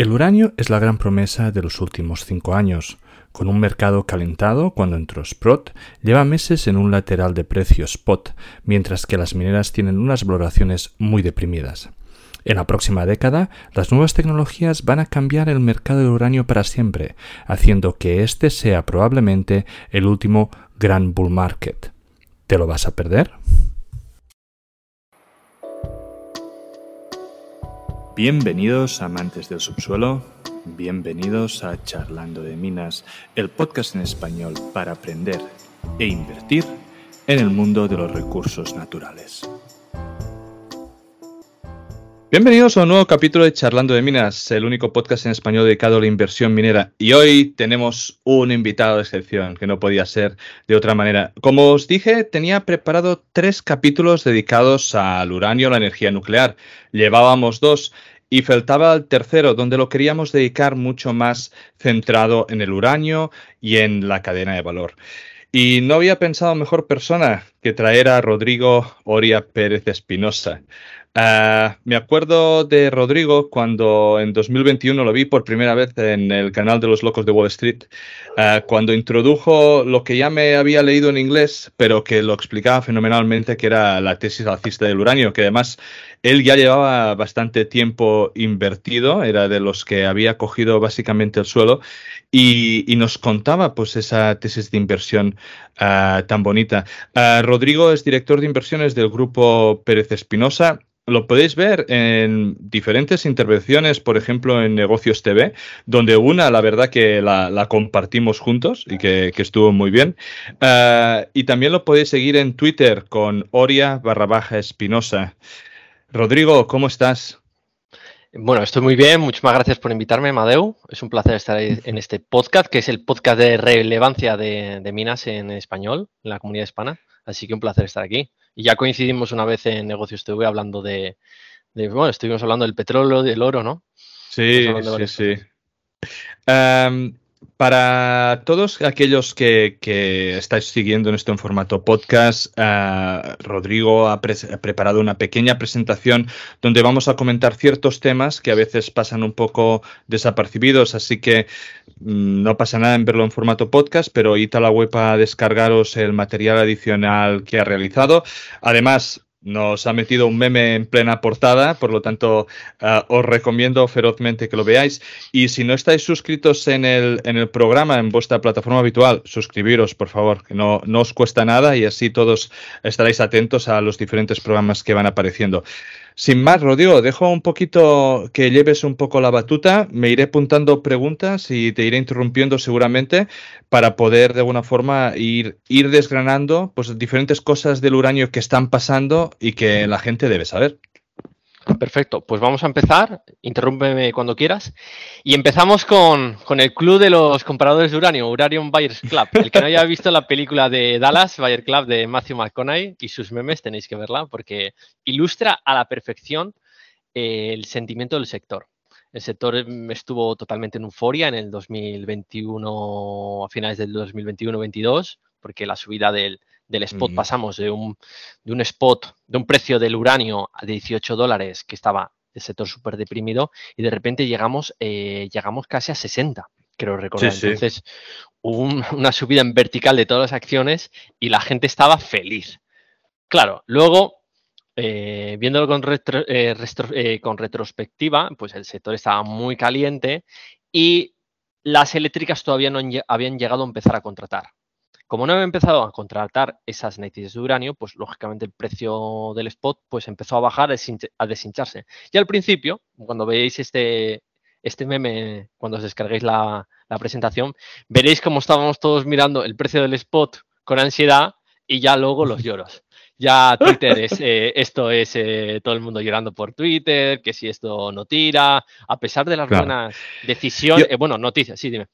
El uranio es la gran promesa de los últimos cinco años. Con un mercado calentado cuando entró Sprott, lleva meses en un lateral de precio spot, mientras que las mineras tienen unas valoraciones muy deprimidas. En la próxima década, las nuevas tecnologías van a cambiar el mercado del uranio para siempre, haciendo que este sea probablemente el último gran bull market. ¿Te lo vas a perder? Bienvenidos amantes del subsuelo, bienvenidos a Charlando de Minas, el podcast en español para aprender e invertir en el mundo de los recursos naturales. Bienvenidos a un nuevo capítulo de Charlando de Minas, el único podcast en español dedicado a la inversión minera. Y hoy tenemos un invitado de excepción, que no podía ser de otra manera. Como os dije, tenía preparado tres capítulos dedicados al uranio, la energía nuclear. Llevábamos dos y faltaba el tercero, donde lo queríamos dedicar mucho más centrado en el uranio y en la cadena de valor. Y no había pensado mejor persona que traer a Rodrigo Oria Pérez Espinosa. Ah, me acuerdo de Rodrigo cuando en 2021 lo vi por primera vez en el canal de los locos de Wall Street, ah, cuando introdujo lo que ya me había leído en inglés, pero que lo explicaba fenomenalmente, que era la tesis alcista del uranio, que además él ya llevaba bastante tiempo invertido, era de los que había cogido básicamente el suelo y, nos contaba pues esa tesis de inversión ah, tan bonita. Rodrigo es director de inversiones del grupo Pérez Espinosa lo podéis ver en diferentes intervenciones, por ejemplo, en Negocios TV, donde una, la verdad que la, compartimos juntos y que, estuvo muy bien. Eh, y también lo podéis seguir en Twitter con Oria barra Espinosa. Rodrigo, ¿cómo estás? Bueno, estoy muy bien. Muchísimas gracias por invitarme, Madeu. Es un placer estar en este podcast, que es el podcast de relevancia de, de minas en español, en la comunidad hispana. Así que un placer estar aquí. Y ya coincidimos una vez en Negocios TV hablando de, bueno, estuvimos hablando del petróleo, del oro, ¿no? Sí, sí, sí. Para todos aquellos que, estáis siguiendo esto en formato podcast, eh, Rodrigo ha, preparado una pequeña presentación donde vamos a comentar ciertos temas que a veces pasan un poco desapercibidos, así que mm, no pasa nada en verlo en formato podcast, pero id a la web a descargaros el material adicional que ha realizado. Además, nos ha metido un meme en plena portada, por lo tanto eh, os recomiendo ferozmente que lo veáis. Y si no estáis suscritos en el, en el programa, en vuestra plataforma habitual, suscribiros, por favor, que no, no os cuesta nada y así todos estaréis atentos a los diferentes programas que van apareciendo. Sin más, Rodrigo, dejo un poquito que lleves un poco la batuta, me iré apuntando preguntas y te iré interrumpiendo seguramente para poder de alguna forma ir, ir desgranando pues, diferentes cosas del uranio que están pasando y que la gente debe saber. Perfecto, pues vamos a empezar. Interrúmpeme cuando quieras. Y empezamos con, el club de los compradores de uranio, Uranium Buyers Club. El que no haya visto la película de Dallas, Buyer Club de Matthew McConaughey y sus memes, tenéis que verla porque ilustra a la perfección eh, el sentimiento del sector. El sector estuvo totalmente en euforia en el 2021, a finales del 2021-22, porque la subida del, del spot, pasamos de un, de un spot, de un precio del uranio a 18 dólares, que estaba el sector súper deprimido, y de repente llegamos, eh, llegamos casi a 60, creo recordar. Entonces, hubo una subida en vertical de todas las acciones y la gente estaba feliz. Claro, luego, eh, viéndolo con, eh, con retrospectiva, pues el sector estaba muy caliente y las eléctricas todavía no habían llegado a empezar a contratar. Como no había empezado a contratar esas necesidades de uranio, pues lógicamente el precio del spot pues empezó a bajar, a deshincharse. Y al principio, cuando veáis este, este meme, cuando os descarguéis la, presentación, veréis cómo estábamos todos mirando el precio del spot con ansiedad y ya luego los lloros. Ya Twitter es, eh, esto es eh, todo el mundo llorando por Twitter, que si esto no tira, a pesar de las buenas decisiones, eh, bueno, noticias, sí, dime.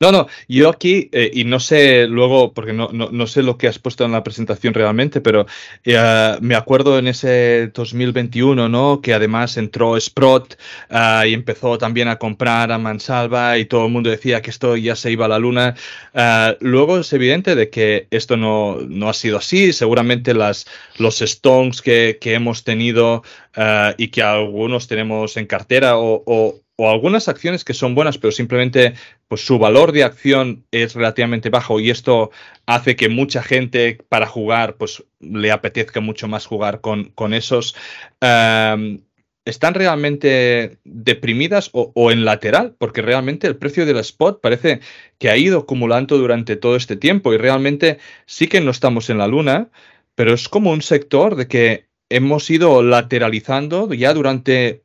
No, no, yo aquí, eh, y no sé luego, porque no, no, sé lo que has puesto en la presentación realmente, pero eh, me acuerdo en ese 2021, ¿no? Que además entró Sprott ah, y empezó también a comprar a Mansalva y todo el mundo decía que esto ya se iba a la luna. Ah, luego es evidente de que esto no, no, ha sido así. Seguramente las, los Stones que, que hemos tenido eh, y que algunos tenemos en cartera o, algunas acciones que son buenas, pero simplemente pues, su valor de acción es relativamente bajo y esto hace que mucha gente para jugar pues le apetezca mucho más jugar con, con esos. Eh, ¿Están realmente deprimidas o, en lateral? Porque realmente el precio del spot parece que ha ido acumulando durante todo este tiempo y realmente sí que no estamos en la luna, pero es como un sector de que hemos ido lateralizando ya durante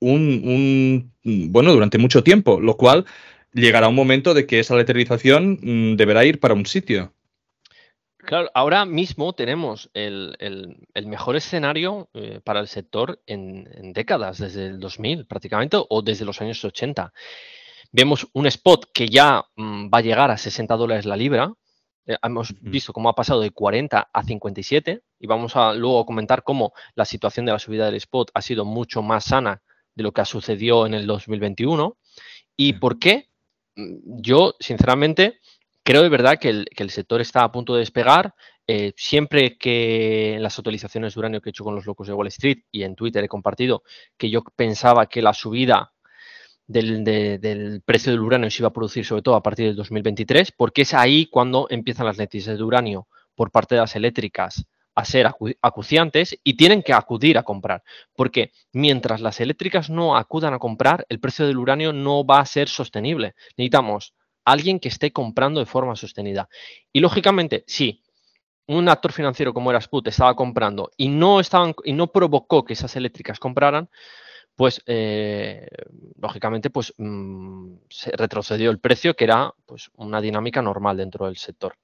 un, bueno, durante mucho tiempo, lo cual llegará un momento de que esa lateralización mm, deberá ir para un sitio. Claro, ahora mismo tenemos el, mejor escenario eh, para el sector en, décadas, desde el 2000 prácticamente, o desde los años 80. Vemos un spot que ya mm, va a llegar a 60 dólares la libra. Eh, hemos visto cómo ha pasado de 40 a 57 y vamos a luego comentar cómo la situación de la subida del spot ha sido mucho más sana de lo que ha sucedido en el 2021. ¿Y por qué? Mm, yo, sinceramente, Creo de verdad que el, sector está a punto de despegar. Eh, siempre que en las actualizaciones de uranio que he hecho con los locos de Wall Street y en Twitter he compartido que yo pensaba que la subida del, precio del uranio se iba a producir sobre todo a partir del 2023, porque es ahí cuando empiezan las noticias de uranio por parte de las eléctricas a ser acuciantes y tienen que acudir a comprar, porque mientras las eléctricas no acudan a comprar, el precio del uranio no va a ser sostenible. Necesitamos alguien que esté comprando de forma sostenida. Y lógicamente, si un actor financiero como era Sput estaba comprando y no, estaban, y no provocó que esas eléctricas compraran, pues eh, lógicamente pues, mm, se retrocedió el precio, que era pues, una dinámica normal dentro del sector.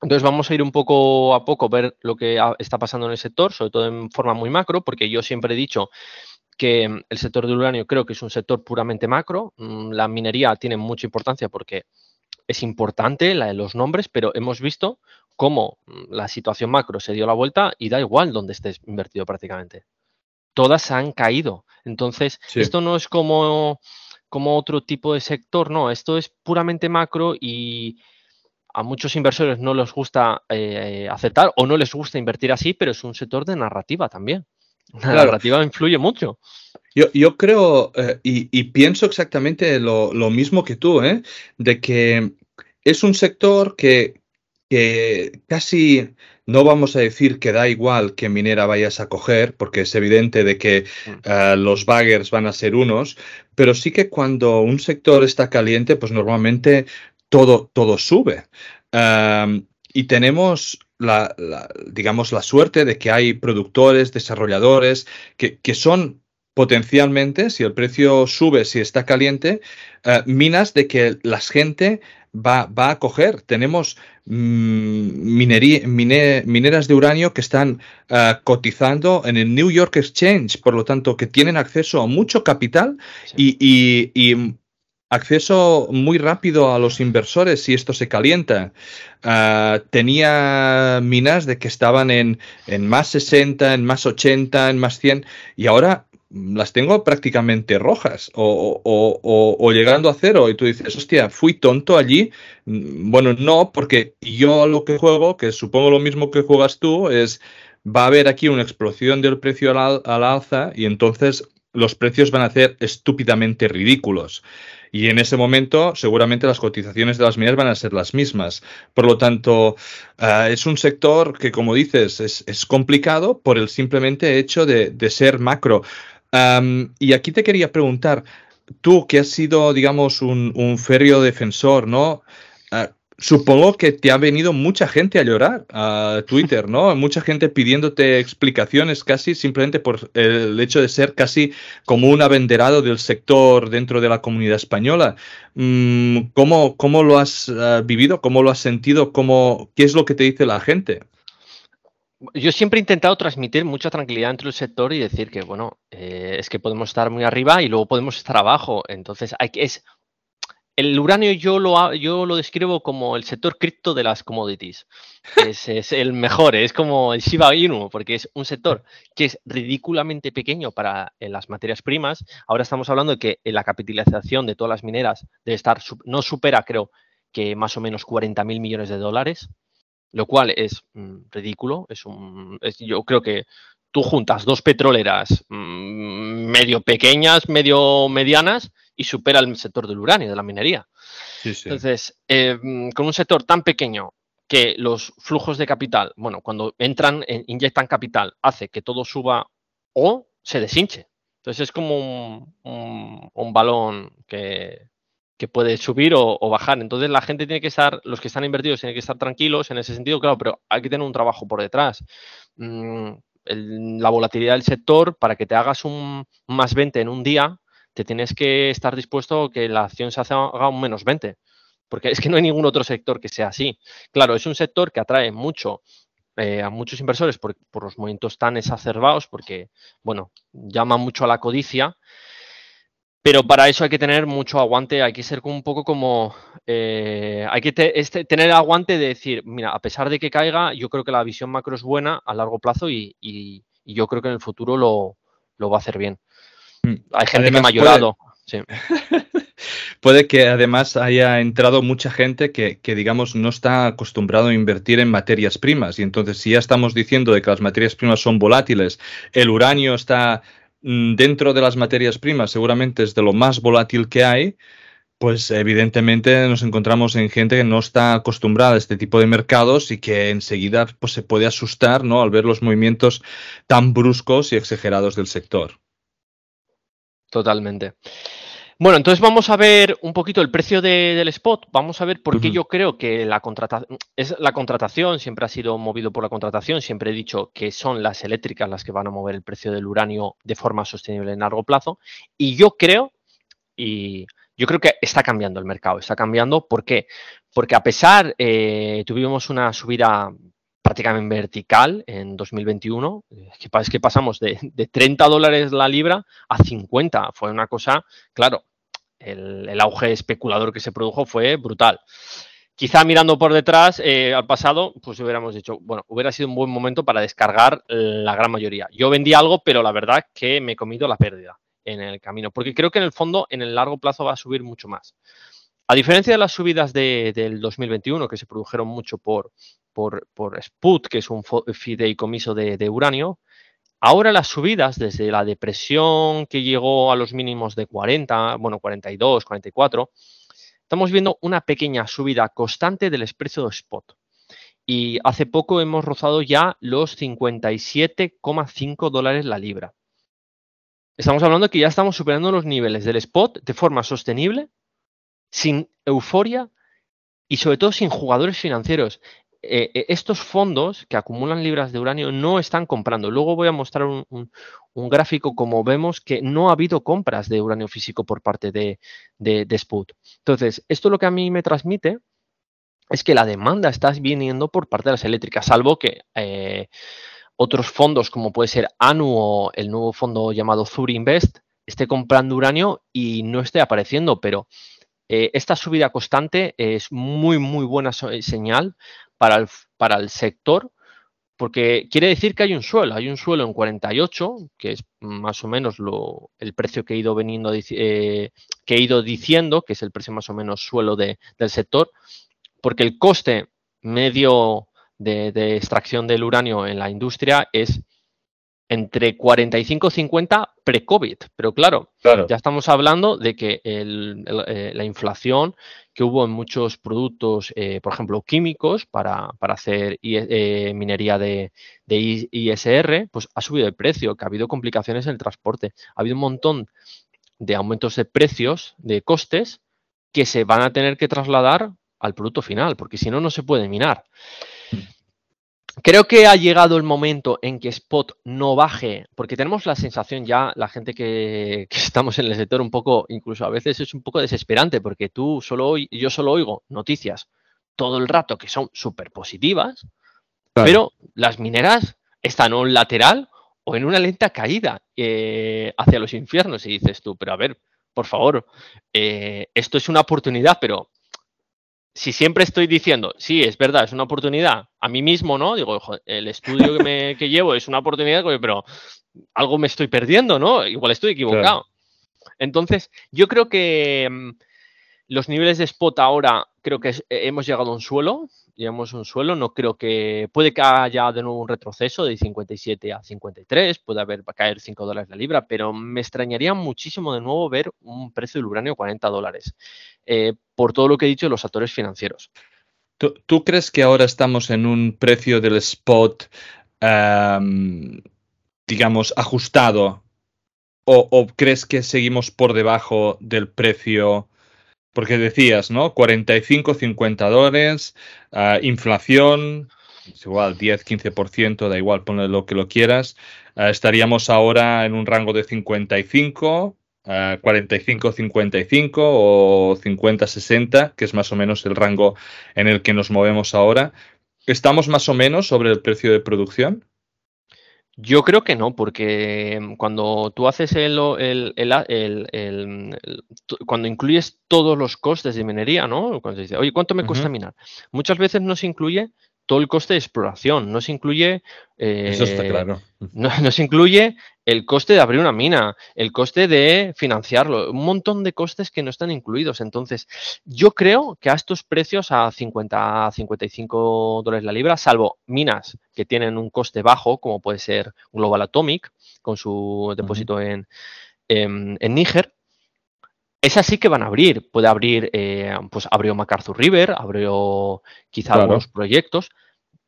Entonces vamos a ir un poco a poco ver lo que está pasando en el sector, sobre todo en forma muy macro, porque yo siempre he dicho que mm, el sector del uranio creo que es un sector puramente macro. Mm, la minería tiene mucha importancia porque es importante la de los nombres, pero hemos visto cómo la situación macro se dio la vuelta y da igual donde estés invertido prácticamente. Todas han caído. Entonces, esto no es como, como otro tipo de sector, no, esto es puramente macro y a muchos inversores no les gusta eh, aceptar o no les gusta invertir así, pero es un sector de narrativa también. La narrativa influye mucho. Yo, creo eh, y, pienso exactamente lo, mismo que tú, ¿eh? de que es un sector que, casi no vamos a decir que da igual qué minera vayas a coger, porque es evidente de que mm. eh, los baggers van a ser unos, pero sí que cuando un sector está caliente, pues normalmente todo, todo sube. y tenemos la, digamos, la suerte de que hay productores, desarrolladores que, son potencialmente, si el precio sube, si está caliente, eh, minas de que la gente va, va a coger. Tenemos mm, mineras de uranio que están eh, cotizando en el New York Exchange, por lo tanto, que tienen acceso a mucho capital y, acceso muy rápido a los inversores si esto se calienta. Ah, tenía minas de que estaban en, en, más 60, en más 80, en más 100 y ahora las tengo prácticamente rojas o, llegando a cero y tú dices, hostia, fui tonto allí. Mm, bueno, no, porque yo lo que juego, que supongo lo mismo que juegas tú, es va a haber aquí una explosión del precio al, al alza y entonces los precios van a ser estúpidamente ridículos. Y en ese momento, seguramente las cotizaciones de las mineras van a ser las mismas. Por lo tanto, ah, es un sector que, como dices, es, complicado por el simplemente hecho de, ser macro. Y aquí te quería preguntar, tú que has sido, digamos, un, un férreo defensor, ¿no? Ah, Supongo que te ha venido mucha gente a llorar a Twitter, ¿no? Mucha gente pidiéndote explicaciones casi simplemente por el hecho de ser casi como un abanderado del sector dentro de la comunidad española. Mm, ¿Cómo, cómo lo has eh, vivido? ¿Cómo lo has sentido? ¿Cómo, ¿Qué es lo que te dice la gente? Yo siempre he intentado transmitir mucha tranquilidad entre el sector y decir que, bueno, eh, es que podemos estar muy arriba y luego podemos estar abajo. Entonces, hay es el uranio yo lo, yo lo describo como el sector cripto de las commodities. Es, el mejor, es como el Shiba Inu, porque es un sector que es ridículamente pequeño para eh, las materias primas. Ahora estamos hablando de que la capitalización de todas las mineras debe estar, no supera, creo, que más o menos 40 mil millones de dólares, lo cual es mm, ridículo. Es un, yo creo que tú juntas dos petroleras mm, medio pequeñas, medio medianas y supera el sector del uranio, de la minería. Entonces, eh, con un sector tan pequeño que los flujos de capital, bueno, cuando entran, inyectan capital, hace que todo suba o se deshinche. Entonces es como un, balón que, puede subir o, bajar. Entonces la gente tiene que estar, los que están invertidos tienen que estar tranquilos en ese sentido, claro, pero hay que tener un trabajo por detrás. Mm, la volatilidad del sector, para que te hagas un más 20 en un día, te tienes que estar dispuesto a que la acción se haga un menos 20. Porque es que no hay ningún otro sector que sea así. Claro, es un sector que atrae mucho eh, a muchos inversores por, los movimientos tan exacerbados, porque, bueno, llama mucho a la codicia, pero para eso hay que tener mucho aguante, hay que ser un poco como, eh, hay que este, tener aguante de decir, mira, a pesar de que caiga, yo creo que la visión macro es buena a largo plazo y, yo creo que en el futuro lo, va a hacer bien. Mm. Hay gente que me ha ayudado. Puede que además haya entrado mucha gente que, digamos, no está acostumbrado a invertir en materias primas. Y entonces, si ya estamos diciendo de que las materias primas son volátiles, el uranio está dentro de las materias primas, seguramente es de lo más volátil que hay, pues evidentemente nos encontramos en gente que no está acostumbrada a este tipo de mercados y que enseguida pues, se puede asustar ¿no? al ver los movimientos tan bruscos y exagerados del sector. Totalmente. Bueno, entonces vamos a ver un poquito el precio del spot. Vamos a ver por qué yo creo que la, es la contratación siempre ha sido movido por la contratación. Siempre he dicho que son las eléctricas las que van a mover el precio del uranio de forma sostenible en largo plazo. Y yo creo, y yo creo que está cambiando el mercado. Está cambiando. ¿Por qué? Porque a pesar, eh, tuvimos una subida prácticamente vertical en 2021. Es que pasamos de, de 30 dólares la libra a 50. Fue una cosa, claro, el, auge especulador que se produjo fue brutal. Quizá mirando por detrás eh, al pasado, pues hubiéramos dicho, bueno, hubiera sido un buen momento para descargar la gran mayoría. Yo vendí algo, pero la verdad que me he comido la pérdida en el camino, porque creo que en el fondo, en el largo plazo, va a subir mucho más. A diferencia de las subidas del 2021, que se produjeron mucho por, por, Sput, que es un fideicomiso de, de uranio, Ahora las subidas, desde la depresión que llegó a los mínimos de 40, bueno, 42, 44, estamos viendo una pequeña subida constante del precio de spot. Y hace poco hemos rozado ya los 57,5 dólares la libra. Estamos hablando que ya estamos superando los niveles del spot de forma sostenible, sin euforia y sobre todo sin jugadores financieros. Eh, eh, estos fondos que acumulan libras de uranio no están comprando. Luego voy a mostrar un, gráfico como vemos que no ha habido compras de uranio físico por parte de, de, Sput. Entonces, esto lo que a mí me transmite es que la demanda está viniendo por parte de las eléctricas, salvo que eh, otros fondos como puede ser ANU o el nuevo fondo llamado Zuri Invest esté comprando uranio y no esté apareciendo, pero esta subida constante es muy, muy buena señal para el, sector, porque quiere decir que hay un suelo, hay un suelo en 48, que es más o menos lo, el precio que he ido veniendo, eh, que he ido diciendo, que es el precio más o menos suelo del sector, porque el coste medio de, de, extracción del uranio en la industria es entre 45 y 50 pre-COVID. Pero claro, ya estamos hablando de que eh, la inflación que hubo en muchos productos, eh, por ejemplo, químicos para, hacer eh, minería de, ISR, pues ha subido el precio, que ha habido complicaciones en el transporte. Ha habido un montón de aumentos de precios, de costes, que se van a tener que trasladar al producto final, porque si no, no se puede minar. Creo que ha llegado el momento en que Spot no baje, porque tenemos la sensación ya, la gente que, estamos en el sector un poco, incluso a veces es un poco desesperante, porque tú solo yo solo oigo noticias todo el rato que son súper positivas, pero las mineras están o en lateral o en una lenta caída eh, hacia los infiernos. Y dices tú, pero a ver, por favor, eh, esto es una oportunidad, pero si siempre estoy diciendo, sí, es verdad, es una oportunidad, a mí mismo, ¿no? Digo, el estudio que, me, llevo es una oportunidad, pero algo me estoy perdiendo, ¿no? Igual estoy equivocado. Entonces, yo creo que mm, los niveles de spot ahora creo que hemos llegado a un suelo, llegamos a un suelo, no creo que puede que haya de nuevo un retroceso de 57 a 53, puede haber caer 5 dólares la libra, pero me extrañaría muchísimo de nuevo ver un precio del uranio 40 dólares, eh, por todo lo que he dicho de los actores financieros. ¿Tú, crees que ahora estamos en un precio del spot, digamos, ajustado? O, ¿Crees que seguimos por debajo del precio? Porque decías, ¿no? 45, 50 dólares, ah, inflación, es igual, 10, 15%, da igual, ponle lo que lo quieras. Ah, estaríamos ahora en un rango de 55, 45-55 o 50-60, que es más o menos el rango en el que nos movemos ahora. ¿Estamos más o menos sobre el precio de producción? Yo creo que no, porque mm, cuando tú haces el, cuando incluyes todos los costes de minería, ¿no? Cuando se dice, oye, ¿cuánto me cuesta minar? Muchas veces no se incluye todo el coste de exploración, no se incluye. Eso está eh, claro. No, se incluye el coste de abrir una mina, el coste de financiarlo, un montón de costes que no están incluidos. Entonces, yo creo que a estos precios, a 50, 55 dólares la libra, salvo minas que tienen un coste bajo, como puede ser Global Atomic, con su depósito en, en, en Níger, esas sí que van a abrir. Puede abrir, eh, pues abrió MacArthur River, abrió quizá algunos proyectos.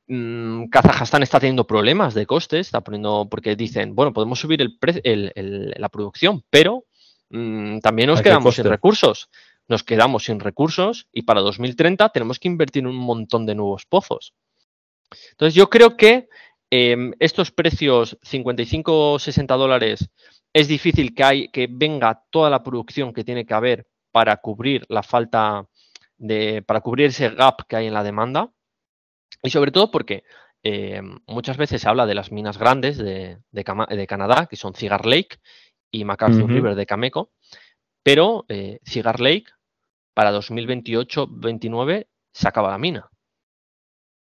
Mm, Kazajstán está teniendo problemas de costes, está poniendo, porque dicen, bueno, podemos subir el, la producción, pero mm, también nos quedamos sin recursos. Nos quedamos sin recursos y para 2030 tenemos que invertir un montón de nuevos pozos. Entonces yo creo que em, estos precios 55 o 60 dólares es difícil que, hay, que venga toda la producción que tiene que haber para cubrir la falta de, para cubrir ese gap que hay en la demanda. Y sobre todo porque eh, muchas veces se habla de las minas grandes de, Canadá, que son Cigar Lake y MacArthur River de Cameco, pero eh, Cigar Lake para 2028-29 se acaba la mina.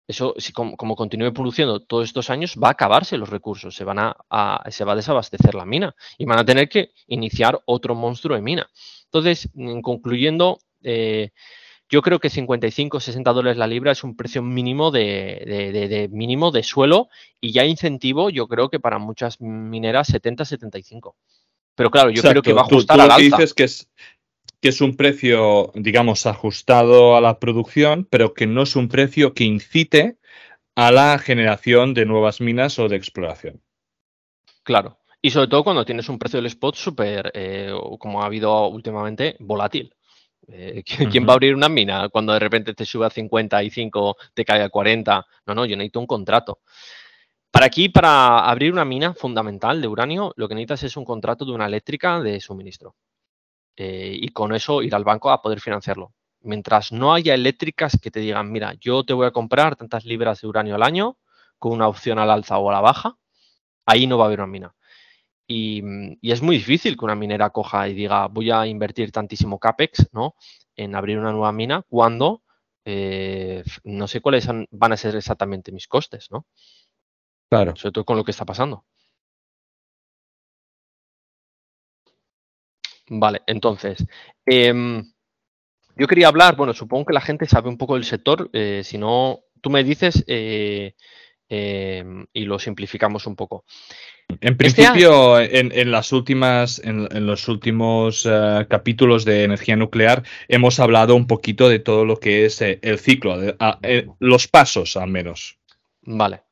Eso, si como, continúe produciendo todos estos años, va a acabarse los recursos, se, van a, se va a desabastecer la mina y van a tener que iniciar otro monstruo de mina. Entonces, concluyendo, eh, yo creo que 55, 60 dólares la libra es un precio mínimo de, mínimo de suelo y ya incentivo, yo creo que para muchas mineras 70, 75. Pero claro, yo creo que va a ajustar al alza. dices que es, que es un precio, digamos, ajustado a la producción, pero que no es un precio que incite a la generación de nuevas minas o de exploración. Claro. Y sobre todo cuando tienes un precio del spot súper, eh, como ha habido últimamente, volátil. Eh, ¿Quién va a abrir una mina cuando de repente te sube a 55, te cae a 40? No, no, yo necesito un contrato. Para aquí, para abrir una mina fundamental de uranio, lo que necesitas es un contrato de una eléctrica de suministro. Eh, y con eso ir al banco a poder financiarlo. Mientras no haya eléctricas que te digan, mira, yo te voy a comprar tantas libras de uranio al año con una opción al alza o a la baja, ahí no va a haber una mina. Y, es muy difícil que una minera coja y diga, voy a invertir tantísimo CAPEX ¿no? en abrir una nueva mina cuando eh, no sé cuáles van a ser exactamente mis costes, ¿no? Claro. Sobre todo con lo que está pasando. Vale, entonces, em, yo quería hablar, bueno, supongo que la gente sabe un poco del sector, eh, si no, tú me dices eh, em, y lo simplificamos un poco. En este principio, en, las últimas, en, los últimos eh, capítulos de energía nuclear, hemos hablado un poquito de todo lo que es el ciclo, los pasos al menos. Vale.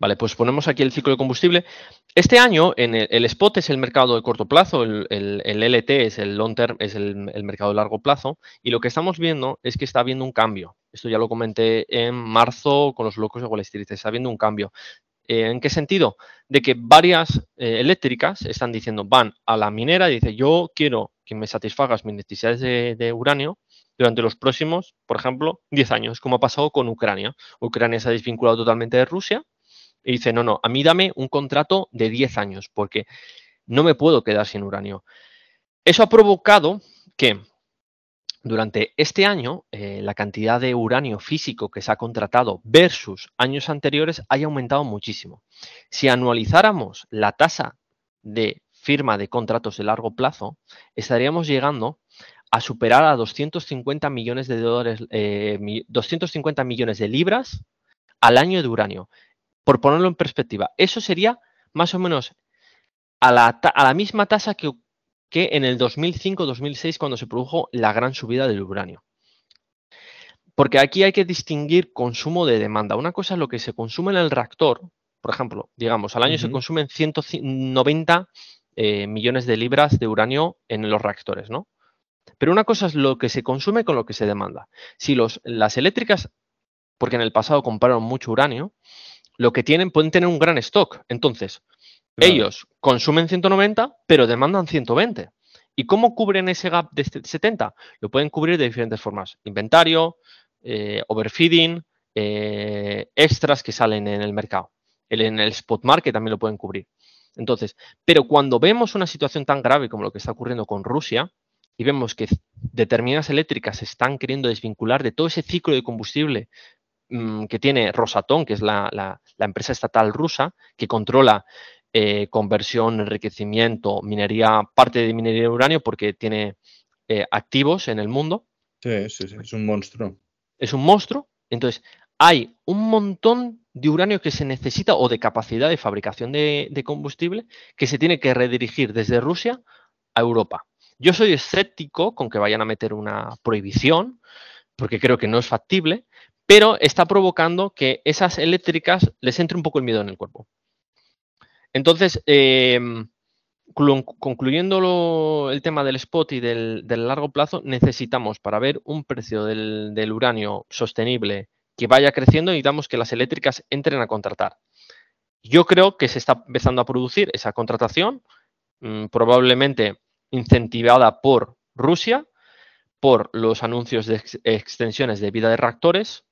Vale, pues ponemos aquí el ciclo de combustible. Este año, en el, spot es el mercado de corto plazo, el, LT es el long term, es el, mercado de largo plazo, y lo que estamos viendo es que está habiendo un cambio. Esto ya lo comenté en marzo con los locos de Wall Street, está habiendo un cambio. Eh, ¿En qué sentido? De que varias eh, eléctricas están diciendo, van a la minera y dice, yo quiero que me satisfagas mis necesidades de uranio durante los próximos, por ejemplo, 10 años, como ha pasado con Ucrania. Ucrania se ha desvinculado totalmente de Rusia y dice, no, no, a mí dame un contrato de 10 años porque no me puedo quedar sin uranio. Eso ha provocado que durante este año eh, la cantidad de uranio físico que se ha contratado versus años anteriores haya aumentado muchísimo. Si anualizáramos la tasa de firma de contratos de largo plazo, estaríamos llegando a superar a 250 millones de dólares, 250 millones de libras al año de uranio. Por ponerlo en perspectiva, eso sería más o menos a la, a la misma tasa que, que en el 2005-2006 cuando se produjo la gran subida del uranio. Porque aquí hay que distinguir consumo de demanda. Una cosa es lo que se consume en el reactor, por ejemplo, digamos, al año se consumen 190 eh, millones de libras de uranio en los reactores, ¿no? Pero una cosa es lo que se consume con lo que se demanda. Si los, las eléctricas, porque en el pasado compraron mucho uranio, lo que tienen, pueden tener un gran stock. Entonces, ellos consumen 190, pero demandan 120. ¿Y cómo cubren ese gap de 70? Lo pueden cubrir de diferentes formas. Inventario, eh, overfeeding, eh, extras que salen en el mercado. en el spot market también lo pueden cubrir. Entonces, pero cuando vemos una situación tan grave como lo que está ocurriendo con Rusia y vemos que determinadas eléctricas se están queriendo desvincular de todo ese ciclo de combustible mm, que tiene Rosatom, que es la empresa estatal rusa que controla eh, conversión, enriquecimiento, minería, parte de minería de uranio porque tiene eh, activos en el mundo. Sí, sí, sí, es un monstruo. Es un monstruo. Entonces, hay un montón de uranio que se necesita o de capacidad de fabricación de, de combustible que se tiene que redirigir desde Rusia a Europa. Yo soy escéptico con que vayan a meter una prohibición, porque creo que no es factible, pero está provocando que esas eléctricas les entre un poco el miedo en el cuerpo. Entonces, em, concluyendo el tema del spot y del, largo plazo, necesitamos para ver un precio del, uranio sostenible que vaya creciendo, necesitamos que las eléctricas entren a contratar. Yo creo que se está empezando a producir esa contratación, mm, probablemente incentivada por Rusia, por los anuncios de extensiones de vida de reactores,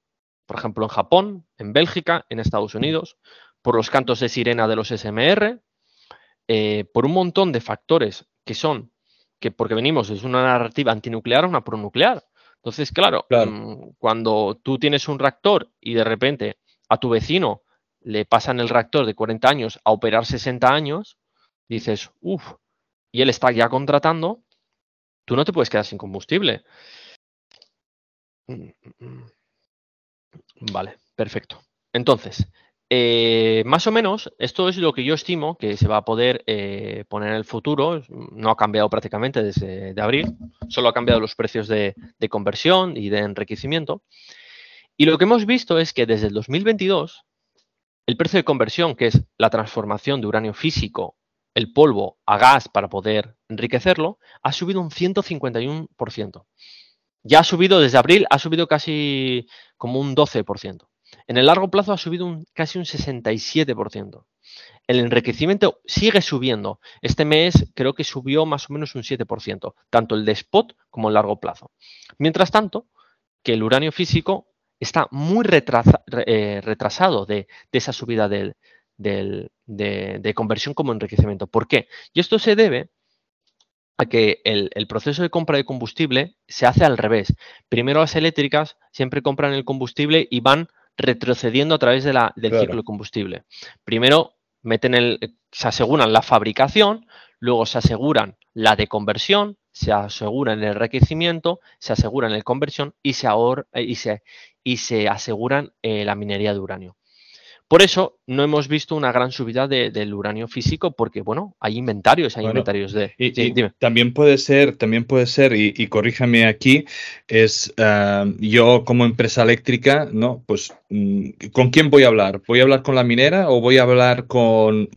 por ejemplo en Japón, en Bélgica, en Estados Unidos, por los cantos de sirena de los SMR, eh, por un montón de factores que son, que porque venimos desde una narrativa antinuclear a una pronuclear. Entonces, claro, mm, cuando tú tienes un reactor y de repente a tu vecino le pasan el reactor de 40 años a operar 60 años, dices, uff, y él está ya contratando, tú no te puedes quedar sin combustible. Vale, perfecto. Entonces, eh, más o menos, esto es lo que yo estimo que se va a poder eh, poner en el futuro. No ha cambiado prácticamente desde de abril, solo ha cambiado los precios de, conversión y de enriquecimiento. Y lo que hemos visto es que desde el 2022, el precio de conversión, que es la transformación de uranio físico, el polvo, a gas para poder enriquecerlo, ha subido un 151%. Ya ha subido desde abril, ha subido casi como un 12%. En el largo plazo ha subido un, casi un 67%. El enriquecimiento sigue subiendo. Este mes creo que subió más o menos un 7%, tanto el de spot como el largo plazo. Mientras tanto, que el uranio físico está muy eh, retrasado de, esa subida de, conversión como enriquecimiento. ¿Por qué? Y esto se debe a que el, el, proceso de compra de combustible se hace al revés. Primero las eléctricas siempre compran el combustible y van retrocediendo a través de la, del ciclo de combustible. Primero meten el, se aseguran la fabricación, luego se aseguran la deconversión, se aseguran el enriquecimiento, se aseguran el conversión y se, y se, y se aseguran eh, la minería de uranio. Por eso no hemos visto una gran subida del uranio físico, porque bueno, hay inventarios, hay inventarios de. Y, también puede ser, también puede ser, y, corríjame aquí, es ah, yo como empresa eléctrica, ¿no? Pues mm, ¿con quién voy a hablar? ¿Voy a hablar con la minera o voy a hablar con,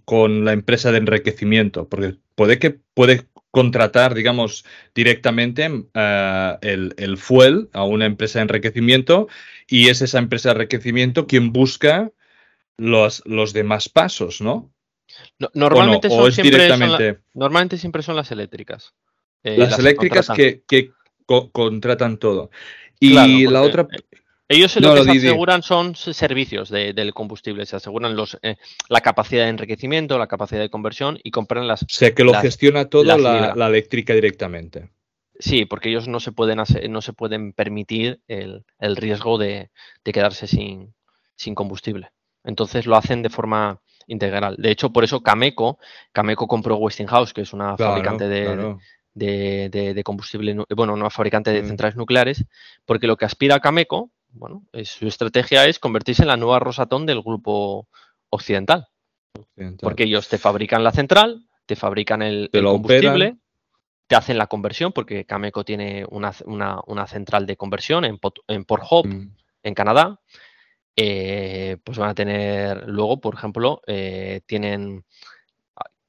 la empresa de enriquecimiento? Porque puede que puede contratar, digamos, directamente ah, el, el fuel a una empresa de enriquecimiento y es esa empresa de enriquecimiento quien busca los, los demás pasos, ¿no? normalmente, son siempre normalmente siempre son las eléctricas. Eh, las, eléctricas que, contratan todo. Y la otra... Eh, ellos lo que se aseguran son servicios del combustible, se aseguran los, eh, la capacidad de enriquecimiento, la capacidad de conversión y compran las... O sea, que lo gestiona todo la, eléctrica directamente. Sí, porque ellos no se pueden, no se pueden permitir el, riesgo de, de quedarse sin, sin combustible. Entonces lo hacen de forma integral. De hecho, por eso Cameco, Cameco compró Westinghouse, que es una fabricante de, de, combustible, bueno, una fabricante de mm. centrales nucleares, porque lo que aspira a Cameco, bueno, su estrategia es convertirse en la nueva Rosatón del grupo occidental. Porque ellos te fabrican la central, te fabrican el, combustible, te hacen la conversión, porque Cameco tiene una, central de conversión en, en Port Hope, mm. en Canadá. Eh, pues van a tener luego, por ejemplo, eh, tienen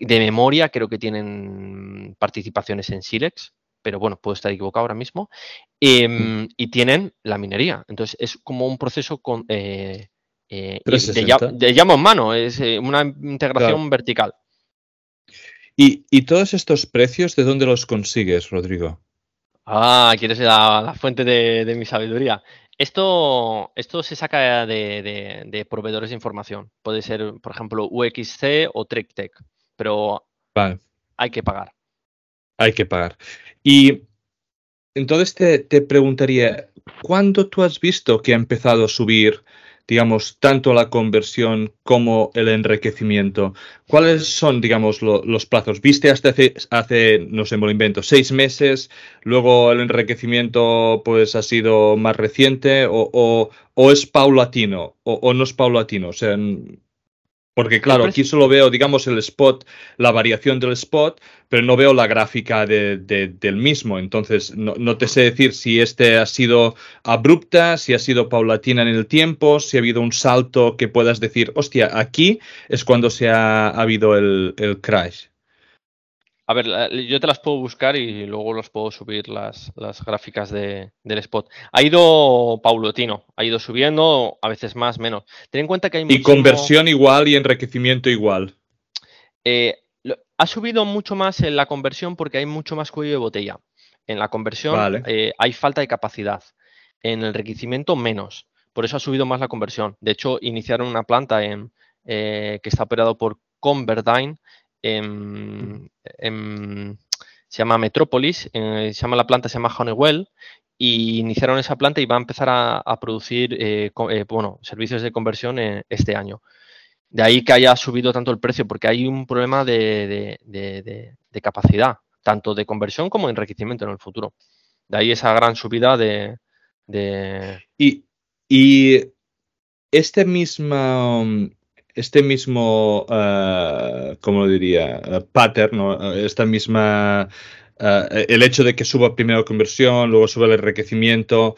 de memoria, creo que tienen participaciones en Silex, pero bueno, puedo estar equivocado ahora mismo. Em, mm. Y tienen la minería. Entonces es como un proceso con, eh, eh, de, llamo en mano, es una integración vertical. ¿Y, todos estos precios de dónde los consigues, Rodrigo? Ah, quieres la, la fuente de, mi sabiduría. Esto, esto se saca de, de, proveedores de información. Puede ser, por ejemplo, UXC o TrickTech pero hay que pagar. Hay que pagar. Y entonces te, preguntaría, ¿cuándo tú has visto que ha empezado a subir, digamos, tanto la conversión como el enriquecimiento? ¿Cuáles son, digamos, los plazos? ¿Viste hasta hace, hace, no sé, invento, seis meses? Luego el enriquecimiento, pues, ha sido más reciente o, es paulatino o, o, no es paulatino? O sea, porque claro, aquí solo veo, digamos, el spot, la variación del spot, pero no veo la gráfica del mismo. Entonces, no, te sé decir si este ha sido abrupta, si ha sido paulatina en el tiempo, si ha habido un salto que puedas decir, hostia, aquí es cuando se ha, habido el crash. A ver, yo te las puedo buscar y luego los puedo subir las, gráficas del spot. Ha ido paulatino, ha ido subiendo, a veces más, menos. Ten en cuenta que hay Y conversión igual y enriquecimiento igual. Eh, ha subido mucho más en la conversión porque hay mucho más cuello de botella. En la conversión eh, hay falta de capacidad. En el enriquecimiento menos. Por eso ha subido más la conversión. De hecho, iniciaron una planta en, eh, que está operado por Converdyne se llama Metrópolis, se llama la planta, se llama Honeywell, y iniciaron esa planta y va a empezar a, producir eh, eh, bueno, servicios de conversión eh, este año. De ahí que haya subido tanto el precio, porque hay un problema de, capacidad, tanto de conversión como de enriquecimiento en el futuro. De ahí esa gran subida de... Y, y este mismo este mismo, uh, ¿cómo lo diría? Uh, pattern, esta misma... Uh, el hecho de que suba primero conversión, luego sube el enriquecimiento,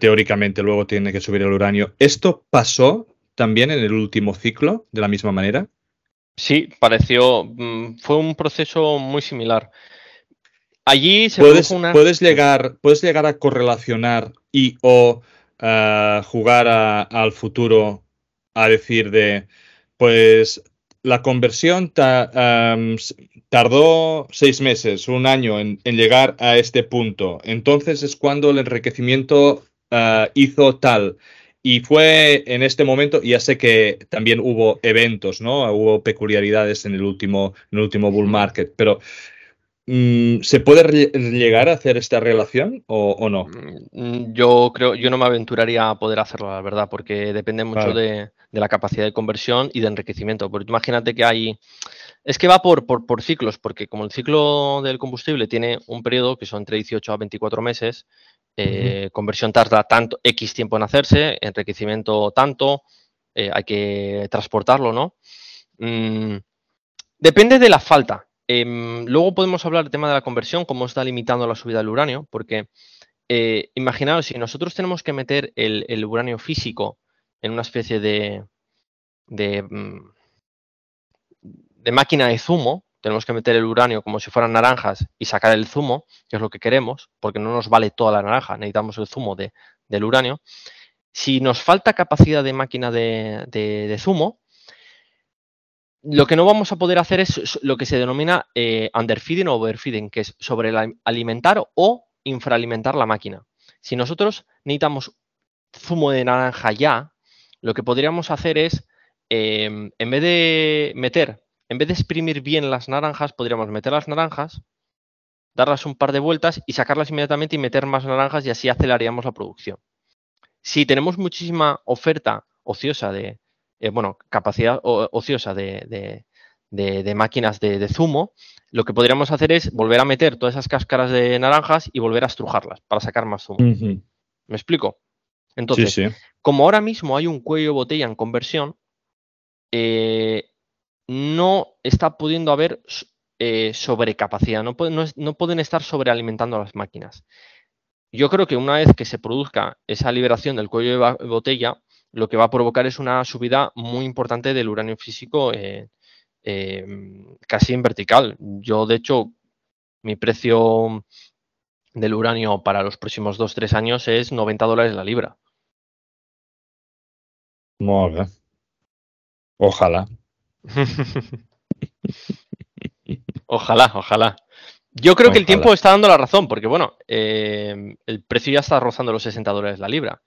teóricamente luego tiene que subir el uranio. ¿Esto pasó también en el último ciclo de la misma manera? Sí, pareció, mm, fue un proceso muy similar. Allí se puedes, puedes llegar, puedes llegar a correlacionar y o jugar al futuro a decir de, pues la conversión tardó seis meses, un año en, llegar a este punto. Entonces es cuando el enriquecimiento ah, hizo tal. Y fue en este momento, ya sé que también hubo eventos, ¿no? Hubo peculiaridades en el último, en el último bull market, pero Mm, ¿Se puede llegar a hacer esta relación o, no? Mm, yo creo, yo no me aventuraría a poder hacerlo, la verdad, porque depende mucho de, la capacidad de conversión y de enriquecimiento. Porque imagínate que hay. Es que va por, por, ciclos, porque como el ciclo del combustible tiene un periodo que son entre 18 a 24 meses, eh, conversión tarda tanto X tiempo en hacerse, enriquecimiento tanto, eh, hay que transportarlo, ¿no? Mm, depende de la falta. Em, luego podemos hablar del tema de la conversión, cómo está limitando la subida del uranio, porque eh, imaginaos, si nosotros tenemos que meter el, uranio físico en una especie de, mm, de, máquina de zumo, tenemos que meter el uranio como si fueran naranjas y sacar el zumo, que es lo que queremos, porque no nos vale toda la naranja, necesitamos el zumo del uranio. Si nos falta capacidad de máquina de zumo, lo que no vamos a poder hacer es lo que se denomina eh, underfeeding o overfeeding, que es sobre alimentar o infraalimentar la máquina. Si nosotros necesitamos zumo de naranja ya, lo que podríamos hacer es, em, en vez de meter, en vez de exprimir bien las naranjas, podríamos meter las naranjas, darlas un par de vueltas y sacarlas inmediatamente y meter más naranjas y así aceleraríamos la producción. Si tenemos muchísima oferta ociosa de, eh, bueno, capacidad ociosa de, máquinas de, zumo, lo que podríamos hacer es volver a meter todas esas cáscaras de naranjas y volver a estrujarlas para sacar más zumo. ¿Me explico? Entonces, como ahora mismo hay un cuello de botella en conversión, eh, no está pudiendo haber eh, sobrecapacidad, no, no, pueden estar sobrealimentando las máquinas. Yo creo que una vez que se produzca esa liberación del cuello de botella, lo que va a provocar es una subida muy importante del uranio físico eh, casi en vertical. Yo, de hecho, mi precio del uranio para los próximos 2-3 años es 90 dólares la libra. Ojalá. ojalá, ojalá. Yo creo que el tiempo está dando la razón, porque bueno, eh, el precio ya está rozando los 60 dólares la libra.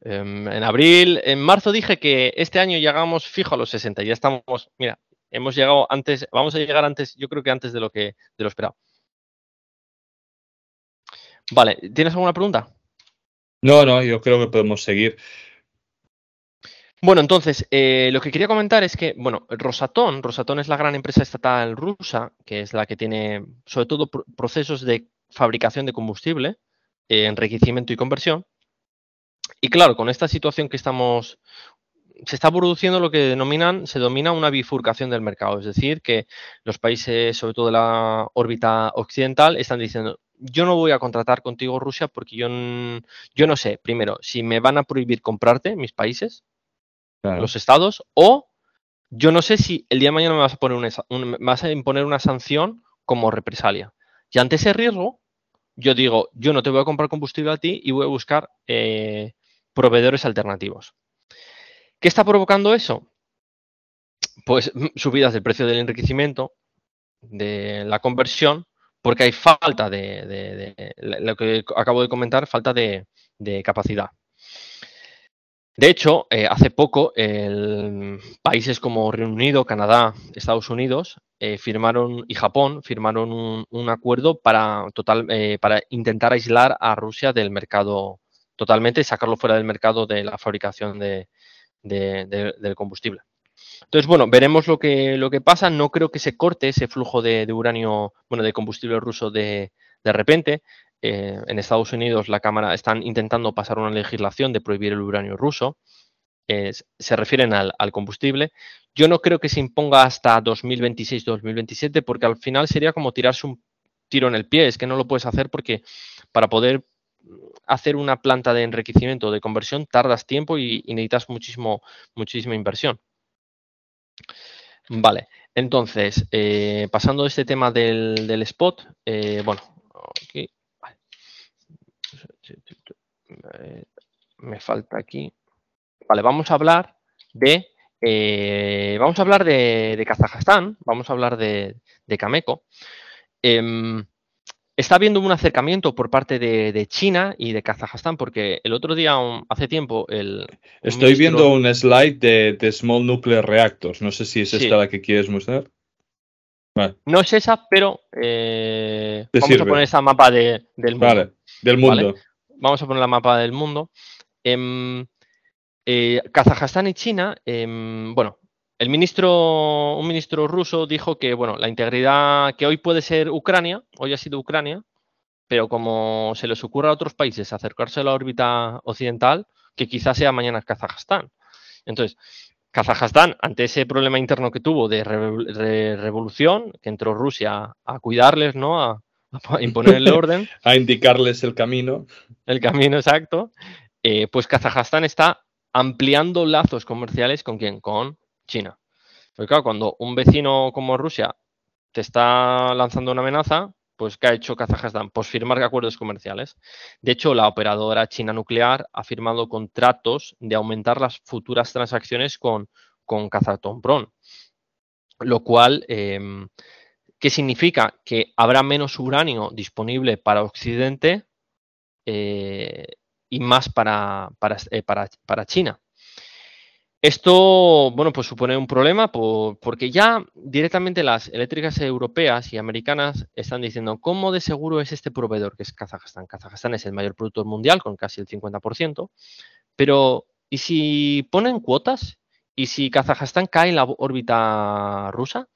Em, en abril, en marzo dije que este año llegamos fijo a los 60. Ya estamos, mira, hemos llegado antes, vamos a llegar antes, yo creo que antes de lo que de lo esperado. Vale, ¿tienes alguna pregunta? No, no, yo creo que podemos seguir. Bueno, entonces, eh, lo que quería comentar es que, bueno, Rosatom, Rosatom es la gran empresa estatal rusa, que es la que tiene, sobre todo, procesos de fabricación de combustible, eh, enriquecimiento y conversión. Y claro, con esta situación que estamos, se está produciendo lo que denominan, se domina una bifurcación del mercado, es decir, que los países, sobre todo de la órbita occidental, están diciendo, yo no voy a contratar contigo Rusia porque yo, yo no sé, primero, si me van a prohibir comprarte mis países, los estados, o yo no sé si el día de mañana me vas a, poner vas a imponer una sanción como represalia. Y ante ese riesgo, yo digo, yo no te voy a comprar combustible a ti y voy a buscar eh, proveedores alternativos. ¿Qué está provocando eso? Pues subidas del precio del enriquecimiento, de la conversión, porque hay falta de, lo que acabo de comentar, falta de capacidad. De hecho, eh, hace poco países como Reino Unido, Canadá, Estados Unidos eh, firmaron y Japón firmaron un, acuerdo para, total, eh, para intentar aislar a Rusia del mercado totalmente, sacarlo fuera del mercado de la fabricación de, del combustible. Entonces, bueno, veremos lo que, lo que pasa. No creo que se corte ese flujo de, uranio, bueno, de combustible ruso de, de repente. Eh, en Estados Unidos la Cámara están intentando pasar una legislación de prohibir el uranio ruso. se refieren al, combustible. Yo no creo que se imponga hasta 2026-2027 porque al final sería como tirarse un tiro en el pie. Es que no lo puedes hacer porque para poder hacer una planta de enriquecimiento o de conversión tardas tiempo y, necesitas muchísimo, muchísima inversión. Vale, entonces, eh, pasando a este tema del, spot, eh, bueno, aquí me falta aquí. Vale, vamos a hablar de. Eh, vamos a hablar de, Kazajstán, vamos a hablar de, de Cameco. Em, está habiendo un acercamiento por parte de, China y de Kazajstán, porque el otro día, hace tiempo, el. Estoy viendo un slide de, Small Nuclear Reactors. No sé si es esta la que quieres mostrar. No es esa, pero eh, vamos a poner esa mapa del mundo. Vale, del mundo vamos a poner la mapa del mundo. Em, eh, Kazajstán y China, em, bueno, el ministro, un ministro ruso dijo que, bueno, la integridad que hoy puede ser Ucrania, hoy ha sido Ucrania, pero como se les ocurra a otros países acercarse a la órbita occidental, que quizás sea mañana Kazajstán. Entonces, Kazajstán, ante ese problema interno que tuvo de revolución, que entró Rusia a cuidarles, ¿no? A, a imponer el orden. a indicarles el camino. El camino exacto. Eh, pues Kazajstán está ampliando lazos comerciales con quién? Con China. Porque claro, cuando un vecino como Rusia te está lanzando una amenaza, pues ¿qué ha hecho Kazajstán? Pues firmar acuerdos comerciales. De hecho, la operadora china nuclear ha firmado contratos de aumentar las futuras transacciones con, con Kazatomprom, lo cual em, ¿Qué significa? Que habrá menos uranio disponible para Occidente eh, y más para, eh, para, para, China. Esto, bueno, pues supone un problema porque ya directamente las eléctricas europeas y americanas están diciendo cómo de seguro es este proveedor que es Kazajstán. Kazajstán es el mayor productor mundial con casi el 50%, pero ¿y si ponen cuotas? ¿Y si Kazajstán cae en la órbita rusa?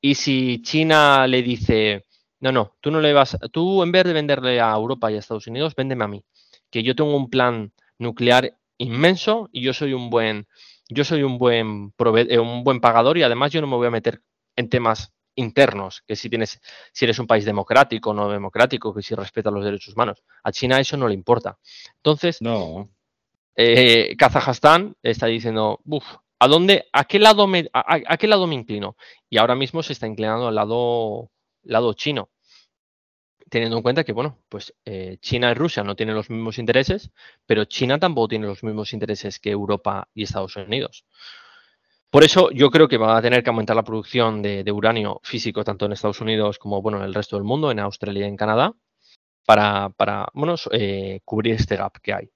Y si China le dice, no, no, tú no le vas, tú en vez de venderle a Europa y a Estados Unidos, véndeme a mí, que yo tengo un plan nuclear inmenso y yo soy un buen, yo soy un buen eh, un buen pagador y además yo no me voy a meter en temas internos, que si tienes, si eres un país democrático o no democrático, que si respeta los derechos humanos. A China eso no le importa. Entonces, no. Eh, Kazajstán está diciendo, uff, ¿a dónde, a qué lado me, a, qué lado me inclino? Y ahora mismo se está inclinando al lado, lado chino teniendo en cuenta que, bueno, pues eh, China y Rusia no tienen los mismos intereses, pero China tampoco tiene los mismos intereses que Europa y Estados Unidos. Por eso yo creo que va a tener que aumentar la producción de, uranio físico tanto en Estados Unidos como bueno, en el resto del mundo, en Australia y en Canadá, para, para eh, cubrir este gap que hay.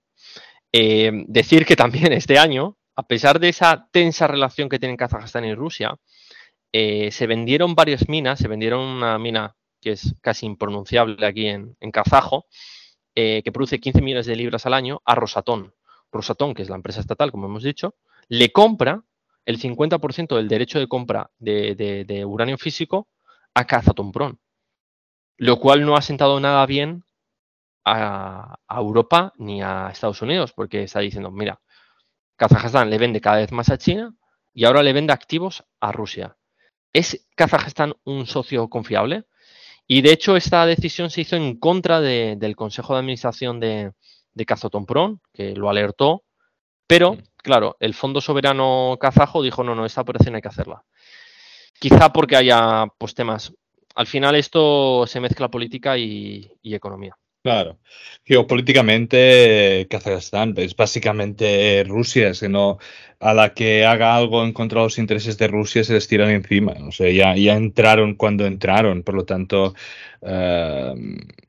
Eh, decir que también este año, a pesar de esa tensa relación que tienen Kazajstán y Rusia, eh, se vendieron varias minas, se vendieron una mina que es casi impronunciable aquí en, en kazajo, que produce 15 millones de libras al año, a Rosatom. Rosatom, que es la empresa estatal, como hemos dicho, le compra el 50% del derecho de compra de, uranio físico a Kazatomprom, lo cual no ha sentado nada bien a, Europa ni a Estados Unidos, porque está diciendo, mira, Kazajstán le vende cada vez más a China y ahora le vende activos a Rusia. ¿Es Kazajstán un socio confiable? Y de hecho esta decisión se hizo en contra del Consejo de Administración de, de Kazatomprom, que lo alertó, pero claro, el Fondo Soberano Kazajo dijo, no, no, esta operación hay que hacerla. Quizá porque haya pues, temas. Al final esto se mezcla política y, economía. Claro. Geopolíticamente, Kazajstán es básicamente Rusia, sino a la que haga algo en contra de los intereses de Rusia se les tiran encima. Ya, ya entraron cuando entraron, por lo tanto, eh,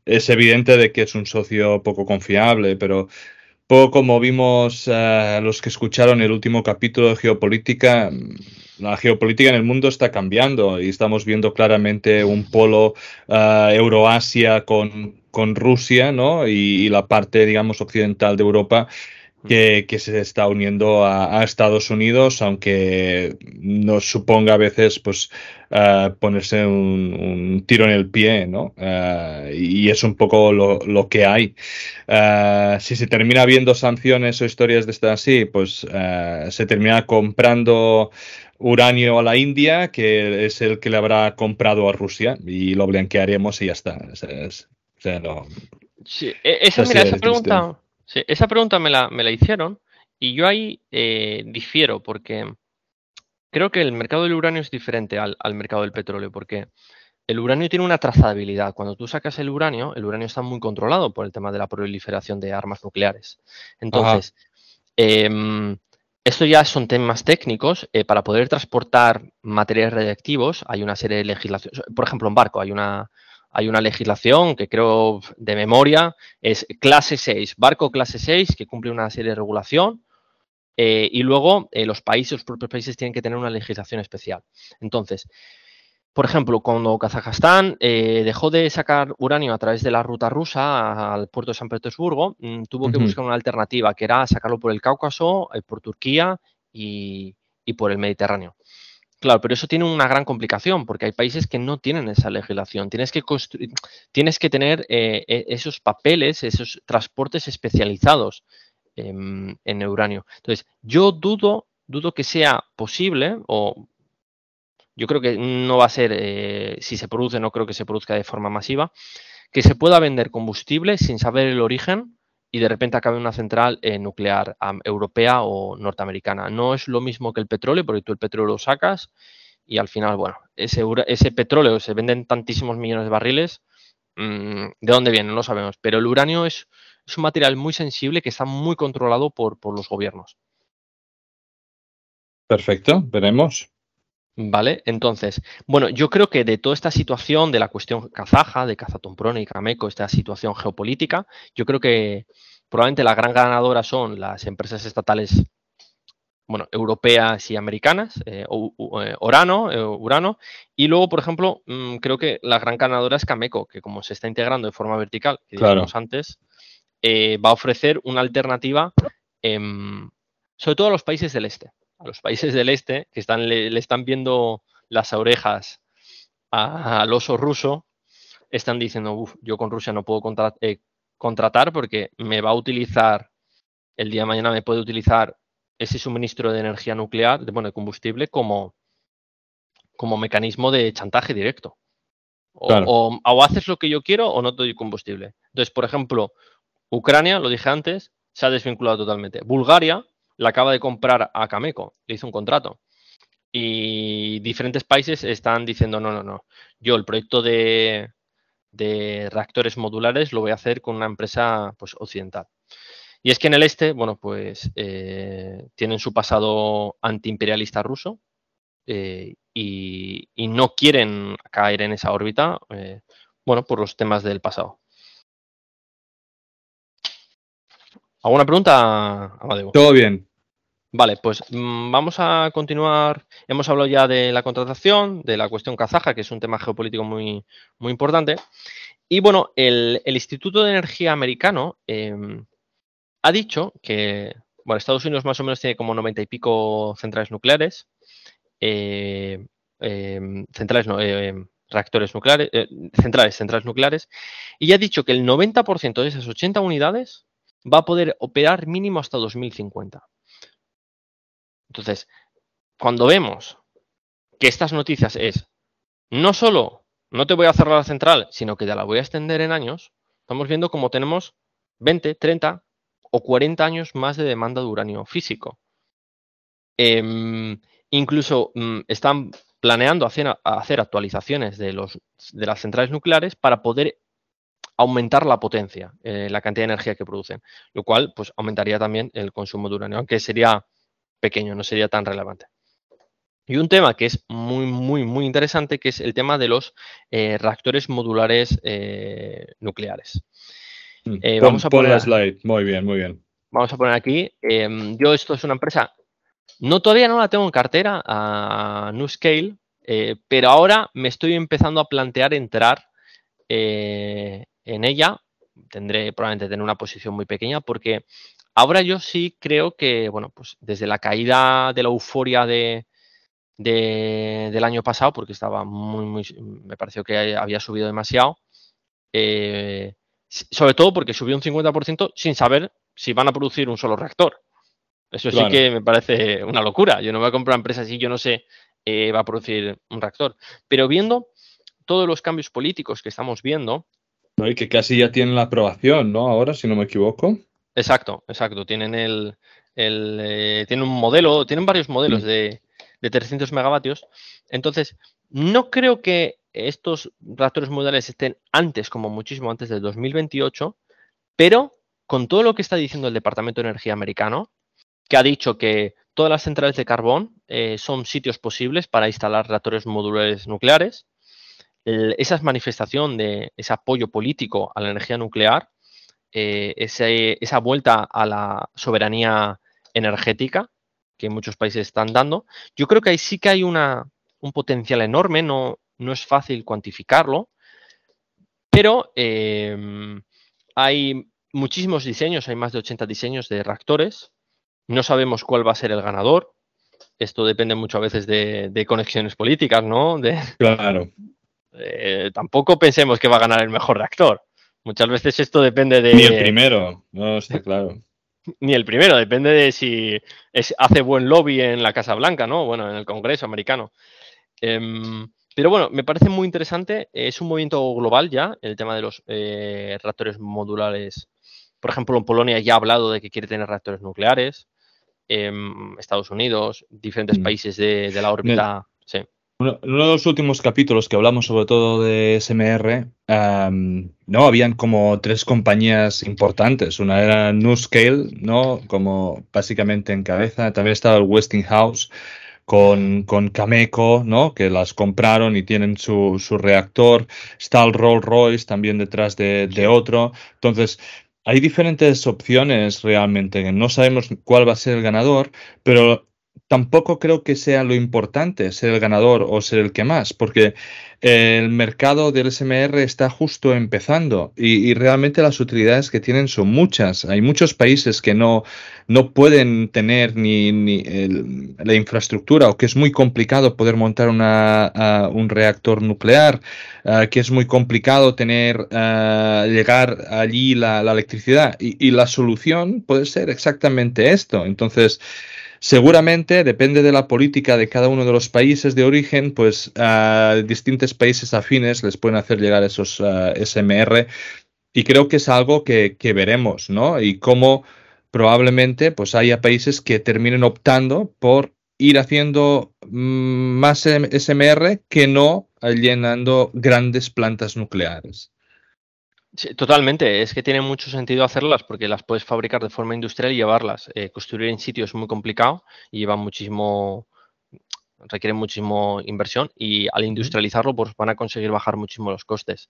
es evidente de que es un socio poco confiable, pero poco como vimos uh, los que escucharon el último capítulo de geopolítica, la geopolítica en el mundo está cambiando y estamos viendo claramente un polo uh, Euroasia con, con, Rusia, ¿no? Y, y, la parte, digamos, occidental de Europa que, se está uniendo a, Estados Unidos, aunque nos suponga a veces pues, eh, ponerse un, tiro en el pie, ¿no? Eh, y es un poco lo, que hay. Eh, si se termina viendo sanciones o historias de estas así, pues se termina comprando uranio a la India, que es el que le habrá comprado a Rusia, y lo blanquearemos y ya está. sí, e, esa, mira, esa pregunta esa pregunta me la, me la hicieron y yo ahí eh, difiero porque creo que el mercado del uranio es diferente al, mercado del petróleo porque el uranio tiene una trazabilidad. Cuando tú sacas el uranio, el uranio está muy controlado por el tema de la proliferación de armas nucleares. Entonces, em, esto ya son temas técnicos. Eh, para poder transportar materiales radiactivos hay una serie de legislaciones. Por ejemplo, en barco hay una, hay una legislación que creo de memoria, es clase 6, barco clase 6, que cumple una serie de regulación. Eh, y luego eh, los países, los propios países tienen que tener una legislación especial. Entonces, por ejemplo, cuando Kazajstán eh, dejó de sacar uranio a través de la ruta rusa al puerto de San Petersburgo, mm, tuvo que buscar una alternativa, que era sacarlo por el Cáucaso, por Turquía y por el Mediterráneo. Claro, pero eso tiene una gran complicación porque hay países que no tienen esa legislación. Tienes que tienes que tener eh, e, esos papeles, esos transportes especializados en, uranio. Entonces, yo dudo, dudo que sea posible o yo creo que no va a ser, eh, si se produce, no creo que se produzca de forma masiva, que se pueda vender combustible sin saber el origen y de repente acabe una central eh, nuclear europea o norteamericana. No es lo mismo que el petróleo, porque tú el petróleo lo sacas y al final, bueno, ese, ese petróleo se venden tantísimos millones de barriles. Mm, ¿De dónde viene? No lo sabemos. Pero el uranio es, es, un material muy sensible que está muy controlado por, por los gobiernos. Perfecto, veremos. Vale, entonces, bueno, yo creo que de toda esta situación de la cuestión kazaja, de Kazatomprom y Cameco, esta situación geopolítica, yo creo que probablemente la gran ganadora son las empresas estatales, bueno, europeas y americanas, eh, eh, Urano, eh, Urano, y luego, por ejemplo, mm, creo que la gran ganadora es Cameco, que como se está integrando de forma vertical, que dijimos antes, va a ofrecer una alternativa, sobre todo a los países del este los países del este que están, le, están viendo las orejas al oso ruso, están diciendo, uff, yo con Rusia no puedo eh, contratar porque me va a utilizar, el día de mañana me puede utilizar ese suministro de energía nuclear, de, bueno, de combustible, como, como mecanismo de chantaje directo. O, o, haces lo que yo quiero o no te doy combustible. Entonces, por ejemplo, Ucrania, lo dije antes, se ha desvinculado totalmente. Bulgaria la acaba de comprar a Cameco, le hizo un contrato. Y diferentes países están diciendo, no, no, no, yo el proyecto de, de reactores modulares lo voy a hacer con una empresa pues, occidental. Y es que en el este, bueno, pues eh, tienen su pasado antiimperialista ruso eh, y, no quieren caer en esa órbita, eh, bueno, por los temas del pasado. ¿Alguna pregunta, Amadeo? Todo bien. Vale, pues mm, vamos a continuar. Hemos hablado ya de la contratación, de la cuestión kazaja, que es un tema geopolítico muy, muy importante. Y bueno, el, Instituto de Energía Americano em, ha dicho que, bueno, Estados Unidos más o menos tiene como 90 y pico centrales nucleares. Eh, em, centrales no, em, reactores nucleares, eh, centrales, centrales nucleares, y ha dicho que el 90% de esas 80 unidades va a poder operar mínimo hasta 2050. Entonces, cuando vemos que estas noticias es no solo no te voy a cerrar la central, sino que te la voy a extender en años, estamos viendo como tenemos 20, 30 o 40 años más de demanda de uranio físico. Em, incluso mm, están planeando hacer, hacer actualizaciones de, los, de las centrales nucleares para poder aumentar la potencia, eh, la cantidad de energía que producen, lo cual pues aumentaría también el consumo de uranio, aunque sería pequeño, no sería tan relevante. Y un tema que es muy, muy, muy interesante, que es el tema de los eh, reactores modulares eh, nucleares. Mm, vamos a poner slide. Muy bien, muy bien. Vamos a poner aquí. Em, yo esto es una empresa, no todavía no la tengo en cartera a NuScale, pero ahora me estoy empezando a plantear entrar en ella tendré probablemente tener una posición muy pequeña porque ahora yo sí creo que, bueno, pues desde la caída de la euforia de, del año pasado, porque estaba muy, muy, me pareció que había subido demasiado, eh, sobre todo porque subió un 50% sin saber si van a producir un solo reactor. Eso sí que me parece una locura. Yo no voy a comprar empresas si yo no sé eh, va a producir un reactor. Pero viendo todos los cambios políticos que estamos viendo, y que casi ya tienen la aprobación, ¿no? Ahora, si no me equivoco. Exacto, exacto. Tienen el, eh, tienen un modelo, tienen varios modelos mm. de, de 300 megavatios. Entonces, no creo que estos reactores modulares estén antes, como muchísimo antes del 2028, pero con todo lo que está diciendo el Departamento de Energía americano, que ha dicho que todas las centrales de carbón eh, son sitios posibles para instalar reactores modulares nucleares, esa manifestación de ese apoyo político a la energía nuclear, eh, esa vuelta a la soberanía energética que muchos países están dando, yo creo que ahí sí que hay una, un potencial enorme, no, no es fácil cuantificarlo, pero em, hay muchísimos diseños, hay más de 80 diseños de reactores, no sabemos cuál va a ser el ganador, esto depende muchas veces de, de conexiones políticas, ¿no? De, claro. Eh, tampoco pensemos que va a ganar el mejor reactor. Muchas veces esto depende de. Ni el primero, no está claro. Ni el primero, depende de si hace buen lobby en la Casa Blanca, ¿no? Bueno, en el Congreso americano. Em, pero bueno, me parece muy interesante. Es un movimiento global ya, el tema de los eh, reactores modulares. Por ejemplo, en Polonia ya ha hablado de que quiere tener reactores nucleares. Em, Estados Unidos, diferentes mm. países de, de la órbita. Sí. Uno, de los últimos capítulos que hablamos sobre todo de SMR, no habían como tres compañías importantes. Una era NuScale, ¿no? Como básicamente en cabeza. También estaba el Westinghouse con, con Cameco, ¿no? Que las compraron y tienen su, su reactor. Está el Rolls Royce también detrás de, de otro. Entonces, hay diferentes opciones realmente. No sabemos cuál va a ser el ganador, pero tampoco creo que sea lo importante ser el ganador o ser el que más, porque el mercado del SMR está justo empezando y, realmente las utilidades que tienen son muchas. Hay muchos países que no, no pueden tener ni, la infraestructura o que es muy complicado poder montar un reactor nuclear, que es muy complicado tener, llegar allí la, electricidad. Y la solución puede ser exactamente esto. Entonces, Seguramente, depende de la política de cada uno de los países de origen, pues a distintos países afines les pueden hacer llegar esos SMR y creo que es algo que, veremos, ¿no? Y cómo probablemente pues haya países que terminen optando por ir haciendo mm, más SMR que no llenando grandes plantas nucleares totalmente, es que tiene mucho sentido hacerlas porque las puedes fabricar de forma industrial y llevarlas. Eh, construir en sitio es muy complicado y lleva muchísimo, requiere muchísimo inversión y al industrializarlo pues van a conseguir bajar muchísimo los costes.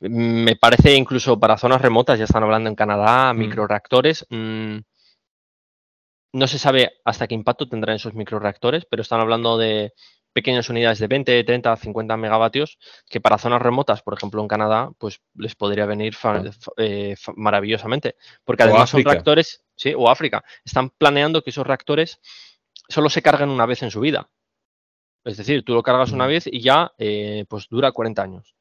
Me parece incluso para zonas remotas, ya están hablando en Canadá, microreactores. Mm, no se sabe hasta qué impacto tendrán esos microreactores, pero están hablando de pequeñas unidades de 20, 30, 50 megavatios que para zonas remotas, por ejemplo en Canadá, pues les podría venir eh, maravillosamente. Porque además son reactores, sí, o África, están planeando que esos reactores solo se carguen una vez en su vida. Es decir, tú lo cargas una mm. vez y ya eh, pues dura 40 años.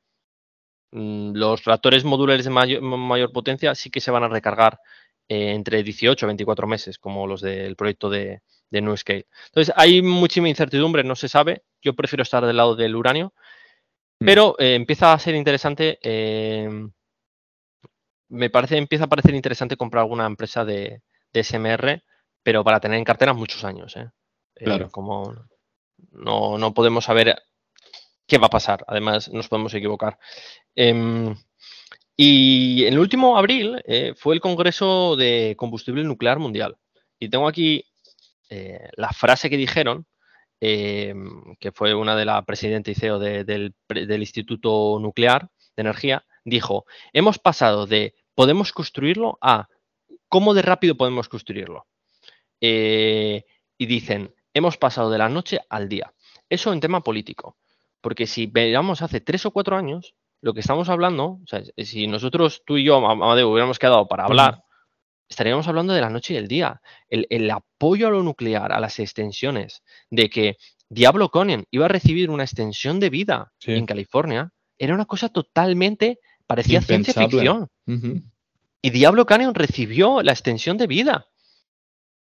Mm, los reactores modulares de mayor, potencia sí que se van a recargar eh, entre 18 y 24 meses, como los del proyecto de, de New Scale. Entonces, hay muchísima incertidumbre, no se sabe. Yo prefiero estar del lado del uranio, mm. pero eh, empieza a ser interesante. Eh, me parece, empieza a parecer interesante comprar alguna empresa de, SMR, pero para tener en cartera muchos años. ¿eh? Claro. como no, no, podemos saber qué va a pasar. Además, nos podemos equivocar. Em, y el último abril fue el Congreso de Combustible Nuclear Mundial. Y tengo aquí eh, la frase que dijeron, eh, que fue una de la presidenta y CEO del, Instituto Nuclear de Energía, dijo, hemos pasado de podemos construirlo a cómo de rápido podemos construirlo. Eh, y dicen, hemos pasado de la noche al día. Eso en tema político. Porque si veamos hace tres o cuatro años, lo que estamos hablando, si nosotros, tú y yo, Amadeo, hubiéramos quedado para hablar, estaríamos hablando de la noche y el día. El, apoyo a lo nuclear, a las extensiones, de que Diablo Conan iba a recibir una extensión de vida en California, era una cosa totalmente, parecía ciencia ficción. Y Diablo Canyon recibió la extensión de vida.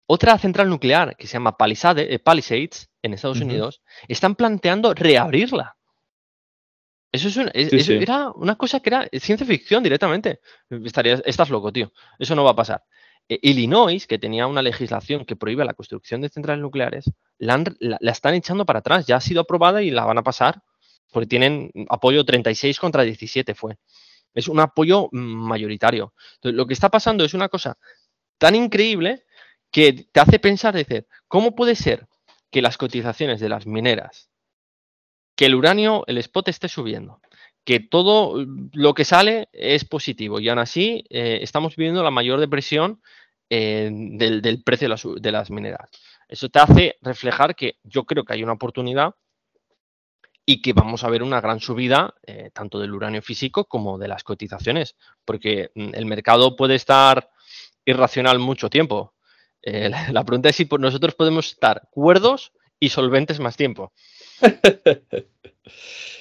Otra central nuclear que se llama eh, Palisades en Estados Unidos están planteando reabrirla. Eso, es era una cosa que era ciencia ficción directamente. Estarías, estás loco, tío. Eso no va a pasar. E, Illinois, que tenía una legislación que prohíbe la construcción de centrales nucleares, la, están echando para atrás. Ya ha sido aprobada y la van a pasar porque tienen apoyo 36 contra 17 fue. Es un apoyo mayoritario. Entonces, lo que está pasando es una cosa tan increíble que te hace pensar, decir, ¿cómo puede ser que las cotizaciones de las mineras que el uranio, el spot esté subiendo, que todo lo que sale es positivo y aún así eh, estamos viviendo la mayor depresión eh, del, precio de las, mineras. Eso te hace reflejar que yo creo que hay una oportunidad y que vamos a ver una gran subida eh, tanto del uranio físico como de las cotizaciones, porque mm, el mercado puede estar irracional mucho tiempo. la pregunta es si nosotros podemos estar cuerdos y solventes más tiempo.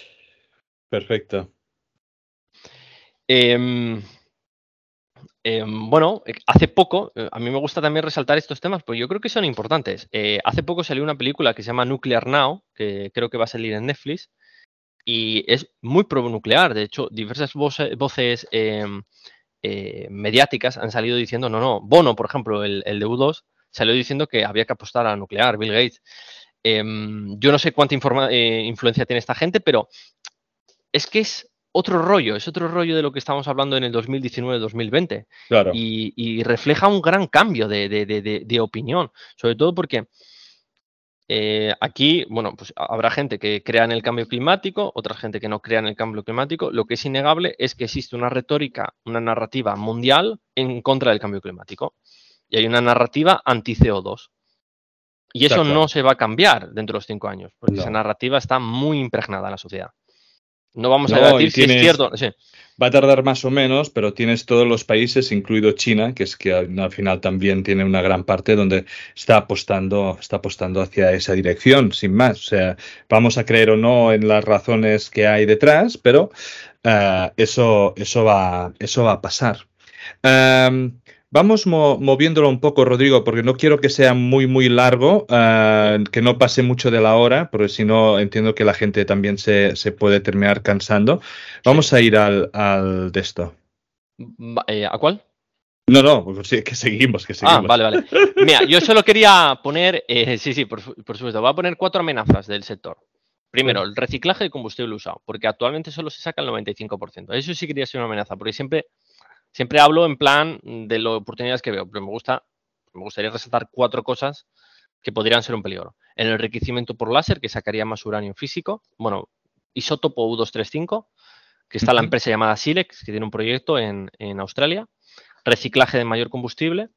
Perfecto. Em, em, bueno, eh, hace poco, eh, a mí me gusta también resaltar estos temas, porque yo creo que son importantes. Eh, hace poco salió una película que se llama Nuclear Now, que creo que va a salir en Netflix, y es muy pro-nuclear. De hecho, diversas voces, em, mediáticas han salido diciendo, no, no, Bono, por ejemplo, el, el de U2, salió diciendo que había que apostar a nuclear, Bill Gates. Yo no sé cuánta eh, influencia tiene esta gente, pero es que es otro rollo, es otro rollo de lo que estamos hablando en el 2019-2020. Claro. Y, refleja un gran cambio de, opinión, sobre todo porque eh, aquí, bueno, pues habrá gente que crea en el cambio climático, otra gente que no crea en el cambio climático. Lo que es innegable es que existe una retórica, una narrativa mundial en contra del cambio climático. Y hay una narrativa anti-CO2. Y eso no se va a cambiar dentro de los cinco años, porque esa narrativa está muy impregnada en la sociedad. No vamos a decir si es cierto. Va a tardar más o menos, pero tienes todos los países, incluido China, que es que al final también tiene una gran parte donde está apostando, está apostando hacia esa dirección, sin más. O sea, vamos a creer o no en las razones que hay detrás, pero eh, eso, eso, va, eso va a pasar. Em, Vamos moviéndolo un poco, Rodrigo, porque no quiero que sea muy, muy largo, ah, que no pase mucho de la hora, porque si no entiendo que la gente también se, puede terminar cansando. Vamos a ir al, de esto. Eh, ¿A cuál? No, no, pues que seguimos, que ah, seguimos. Ah, vale, vale. Mira, yo solo quería poner, eh, sí, sí, por, por, supuesto, voy a poner cuatro amenazas del sector. Primero, el reciclaje de combustible usado, porque actualmente solo se saca el 95%. Eso sí quería ser una amenaza, porque siempre Siempre hablo en plan de las oportunidades que veo, pero me gusta, me gustaría resaltar cuatro cosas que podrían ser un peligro. En el enriquecimiento por láser, que sacaría más uranio físico, bueno, isótopo U235, que está la empresa llamada Silex, que tiene un proyecto en, Australia, reciclaje de mayor combustible.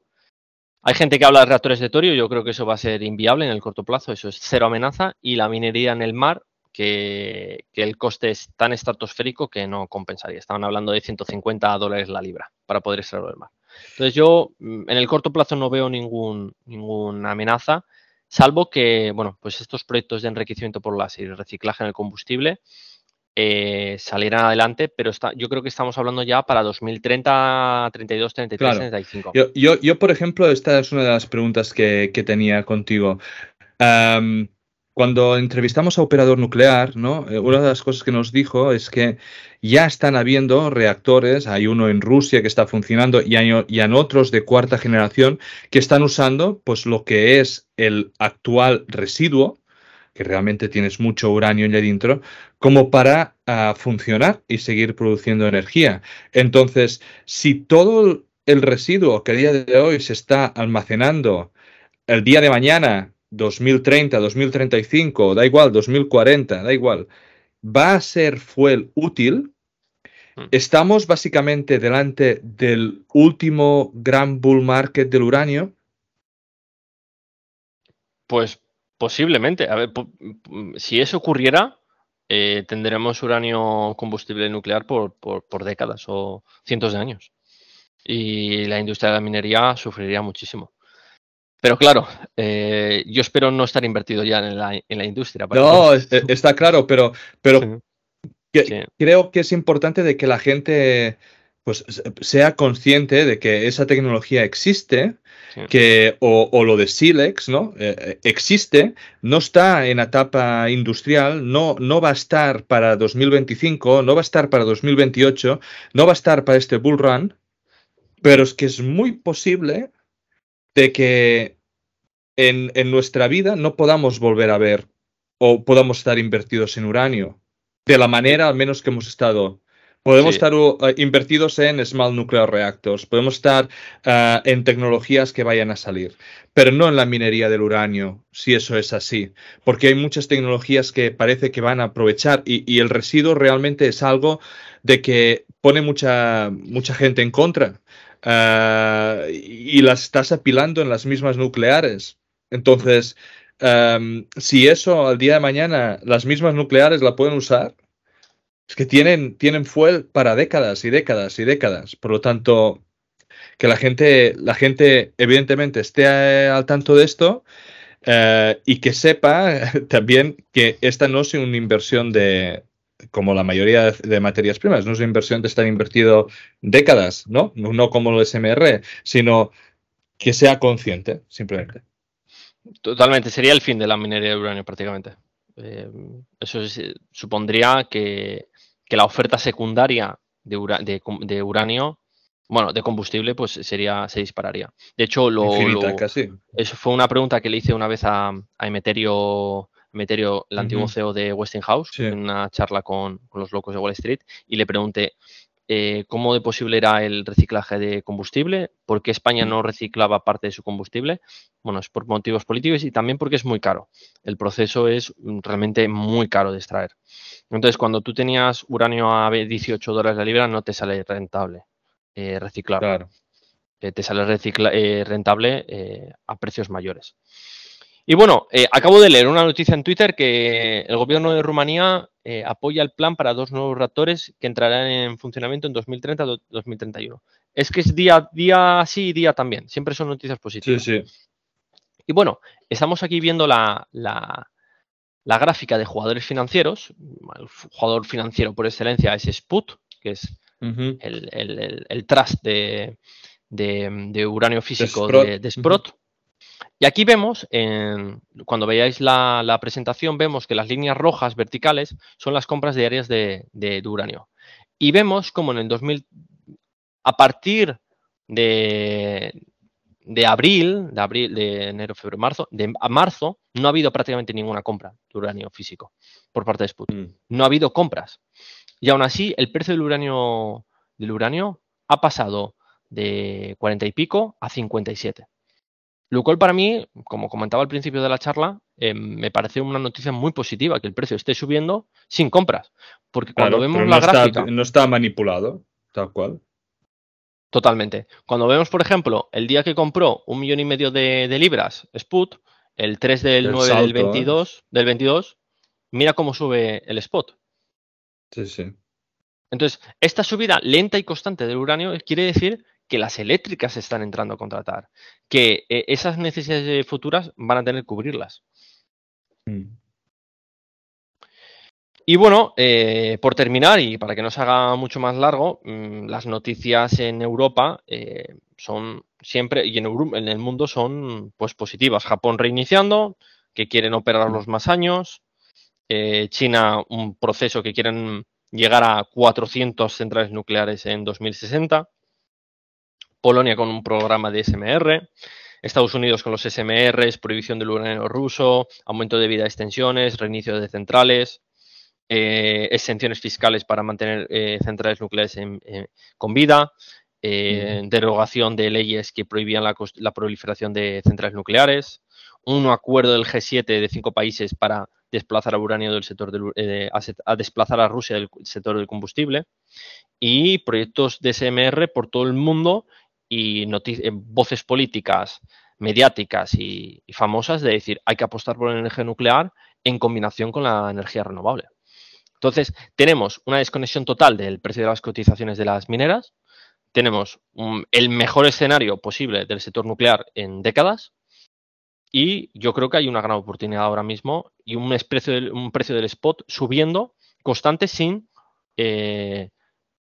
Hay gente que habla de reactores de torio, yo creo que eso va a ser inviable en el corto plazo, eso es cero amenaza. Y la minería en el mar, que, el coste es tan estratosférico que no compensaría. Estaban hablando de 150 dólares la libra para poder extraerlo del mar. Entonces yo mm, en el corto plazo no veo ningún, ninguna amenaza, salvo que, bueno, pues estos proyectos de enriquecimiento por láser y reciclaje en el combustible eh, salieran adelante, pero está, yo creo que estamos hablando ya para 2030, 32, 33, 35. Yo, yo, por ejemplo, esta es una de las preguntas que, tenía contigo cuando entrevistamos a Operador Nuclear, ¿no? Eh, una de las cosas que nos dijo es que ya están habiendo reactores, hay uno en Rusia que está funcionando y hay, otros de cuarta generación que están usando pues, lo que es el actual residuo, que realmente tienes mucho uranio en dentro, como para ah, funcionar y seguir produciendo energía. Entonces, si todo el residuo que a día de hoy se está almacenando el día de mañana 2030, 2035, da igual, 2040, da igual, va a ser fuel útil, hmm. estamos básicamente delante del último gran bull market del uranio. Pues posiblemente. A ver, si eso ocurriera, eh, tendremos uranio combustible nuclear por, por décadas o cientos de años. Y la industria de la minería sufriría muchísimo. Pero claro, eh, yo espero no estar invertido ya en la, industria. No, está claro, pero, pero creo que es importante de que la gente pues, sea consciente de que esa tecnología existe, que, o, lo de Silex, ¿no? Eh, eh, existe, no está en etapa industrial, no, no va a estar para 2025, no va a estar para 2028, no va a estar para este bull run, pero es que es muy posible de que en, nuestra vida no podamos volver a ver o podamos estar invertidos en uranio de la manera al menos que hemos estado. Podemos estar uh, invertidos en small nuclear reactors, podemos estar uh, en tecnologías que vayan a salir, pero no en la minería del uranio, si eso es así, porque hay muchas tecnologías que parece que van a aprovechar y, el residuo realmente es algo de que pone mucha, mucha gente en contra. Ah, y las estás apilando en las mismas nucleares. Entonces, em, si eso al día de mañana las mismas nucleares la pueden usar, es que tienen, tienen fuel para décadas y décadas y décadas. Por lo tanto, que la gente, la gente evidentemente esté al tanto de esto eh, y que sepa también que esta no es una inversión de, como la mayoría de materias primas, no es una inversión de estar invertido décadas, ¿no? No como el SMR, sino que sea consciente, simplemente. Totalmente, sería el fin de la minería de uranio prácticamente. Eh, eso supondría que, la oferta secundaria de, de, uranio, bueno, de combustible, pues sería, se dispararía. De hecho, lo, eso fue una pregunta que le hice una vez a, a Emeterio Meterio, el antiguo CEO de Westinghouse, en una charla con, los locos de Wall Street, y le pregunté eh, cómo de posible era el reciclaje de combustible, por qué España no reciclaba parte de su combustible. Bueno, es por motivos políticos y también porque es muy caro. El proceso es realmente muy caro de extraer. Entonces, cuando tú tenías uranio a 18 dólares la libra, no te sale rentable eh, reciclar. Claro. Eh, te sale rentable a precios mayores. Y bueno, eh, acabo de leer una noticia en Twitter que el gobierno de Rumanía eh, apoya el plan para dos nuevos reactores que entrarán en funcionamiento en 2030-2031. Es que es día, día sí y día también. Siempre son noticias positivas. Sí, sí. Y bueno, estamos aquí viendo la, la, la gráfica de jugadores financieros. El jugador financiero por excelencia es Sput, que es el, el- el trust de, de- de uranio físico Sprott. de, de Sprott. Y aquí vemos, en- cuando veáis la, la presentación, vemos que las líneas rojas verticales son las compras diarias de, de- de uranio. Y vemos como en el 2000, a partir de, de abril, de abril, de enero, febrero, marzo, de a marzo, no ha habido prácticamente ninguna compra de uranio físico por parte de Sput Mm. no ha habido compras. Y aún así, el precio del uranio, del uranio ha pasado de 40 y pico a 57. Lo cual para mí, como comentaba al principio de la charla, eh, me parece una noticia muy positiva que el precio esté subiendo sin compras. Porque cuando Claro, vemos pero la no, gráfica, está, no está manipulado, tal cual. totalmente. Cuando vemos, por ejemplo, el día que compró un millón y medio de, de libras Sput, el 3 del El 9 del, salto, ¿eh? 22, del 22, mira cómo sube el spot. Sí, sí. Entonces, esta subida lenta y constante del uranio quiere decir que las eléctricas están entrando a contratar, que eh, esas necesidades futuras van a tener que cubrirlas. Mm. Y bueno, eh, por terminar y para que no se haga mucho más largo, mm, las noticias en Europa eh, son siempre, y en, Euro- en el mundo son pues positivas. Japón reiniciando, que quieren operarlos más años. Eh, China, un proceso que quieren llegar a 400 centrales nucleares en 2060. Polonia con un programa de SMR. Estados Unidos con los SMRs, prohibición del uranio ruso, aumento de vida de extensiones, reinicio de centrales, eh, exenciones fiscales para mantener eh, centrales nucleares en- con vida, eh, derogación de leyes que prohibían la, proliferación de centrales nucleares, un acuerdo del G7 de cinco países para desplazar a uranio del sector del, eh, a desplazar a Rusia del sector del combustible y proyectos de SMR por todo el mundo y eh, voces políticas, mediáticas y, famosas de decir hay que apostar por la energía nuclear en combinación con la energía renovable. Entonces, tenemos una desconexión total del precio de las cotizaciones de las mineras, tenemos el mejor escenario posible del sector nuclear en décadas y yo creo que hay una gran oportunidad ahora mismo y un precio del, un precio del spot subiendo constante sin, eh,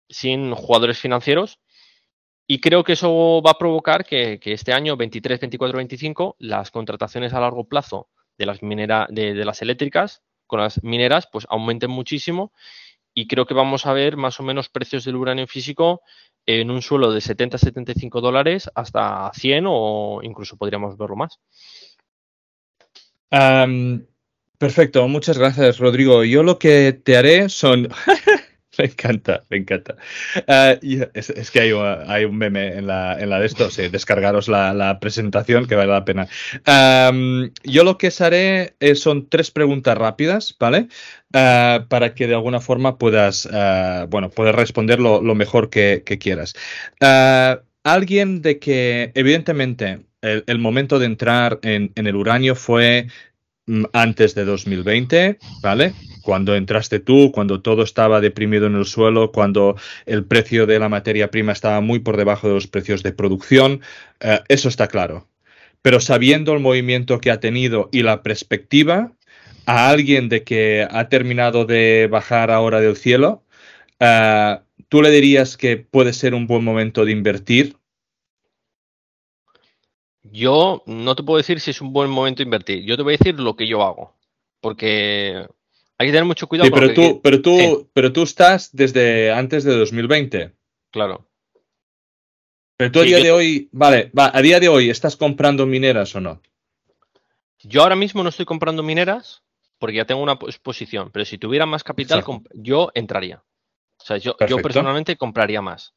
sin jugadores financieros y creo que eso va a provocar que, que este año 23, 24, 25 las contrataciones a largo plazo de las minera, de, de las eléctricas con las mineras pues aumenten muchísimo y creo que vamos a ver más o menos precios del uranio físico en un suelo de 70 75 dólares hasta 100 o incluso podríamos verlo más. Perfecto, muchas gracias, Rodrigo. Yo lo que te haré son. me encanta, me encanta. Ah, y es, que hay, un- meme en la, en la de esto, sí, descargaros la, presentación que vale la pena. Yo lo que os haré eh, son tres preguntas rápidas, ¿vale? Ah, para que de alguna forma puedas, ah, bueno, poder responder lo, mejor que, quieras. Alguien de que, evidentemente, el, momento de entrar en, el uranio fue antes de 2020, ¿vale? Cuando entraste tú, cuando todo estaba deprimido en el suelo, cuando el precio de la materia prima estaba muy por debajo de los precios de producción, eh, eso está claro. Pero sabiendo el movimiento que ha tenido y la perspectiva, a alguien de que ha terminado de bajar ahora del cielo, eh, ¿tú le dirías que puede ser un buen momento de invertir? Yo no te puedo decir si es un buen momento invertir. Yo te voy a decir lo que yo hago. Porque hay que tener mucho cuidado Sí, con pero que- tú, pero tú, Sí. pero tú estás desde antes de 2020. Claro. Pero tú a Sí, día yo- de hoy, vale, va, a día de hoy, ¿estás comprando mineras o no? Yo ahora mismo no estoy comprando mineras porque ya tengo una pos- posición. Pero si tuviera más capital, yo entraría. O sea, yo, yo personalmente compraría más.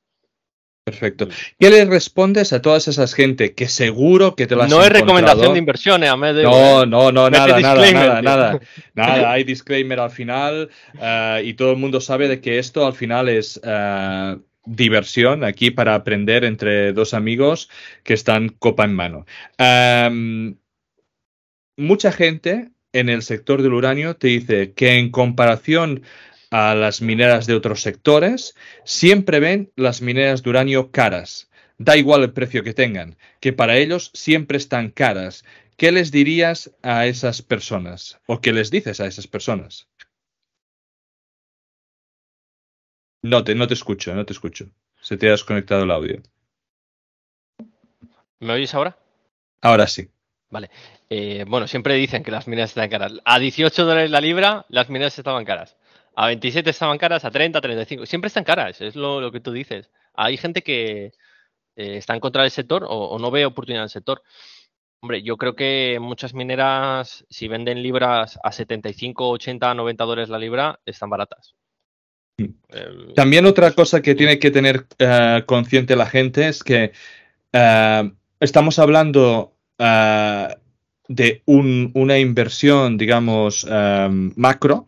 Perfecto. ¿Qué le respondes a todas esas gente que seguro que te las No es recomendación de inversión, eh, Ahmed, eh, No, no, no, nada, nada, disclaimer, nada, tío. nada, nada. Hay disclaimer al final eh, y todo el mundo sabe de que esto al final es eh, diversión aquí para aprender entre dos amigos que están copa en mano. Em, mucha gente en el sector del uranio te dice que en comparación a las mineras de otros sectores, siempre ven las mineras de uranio caras. Da igual el precio que tengan, que para ellos siempre están caras. ¿Qué les dirías a esas personas? ¿O qué les dices a esas personas? No te, no te escucho, no te escucho. Se te ha desconectado el audio. ¿Me oyes ahora? Ahora sí. Vale. Eh, bueno, siempre dicen que las mineras están caras. A 18 dólares la libra, las mineras estaban caras. A 27 estaban caras, a 30, 35. Siempre están caras, es lo, que tú dices. Hay gente que eh, está en contra del sector o, no ve oportunidad en el sector. Hombre, yo creo que muchas mineras, si venden libras a 75, 80, 90 dólares la libra, están baratas. Mm. También otra cosa que tiene que tener eh, consciente la gente es que eh, estamos hablando de una inversión, digamos, macro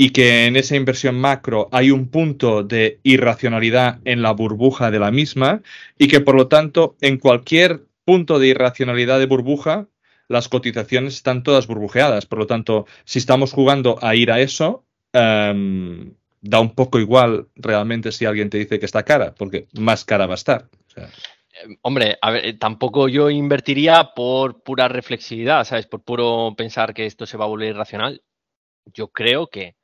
y que en esa inversión macro hay un punto de irracionalidad en la burbuja de la misma y que por lo tanto en cualquier punto de irracionalidad de burbuja las cotizaciones están todas burbujeadas. Por lo tanto, si estamos jugando a ir a eso, em, da un poco igual realmente si alguien te dice que está cara, porque más cara va a estar. Em, hombre, a ver, eh, tampoco yo invertiría por pura reflexividad, ¿sabes? Por puro pensar que esto se va a volver irracional. Yo creo que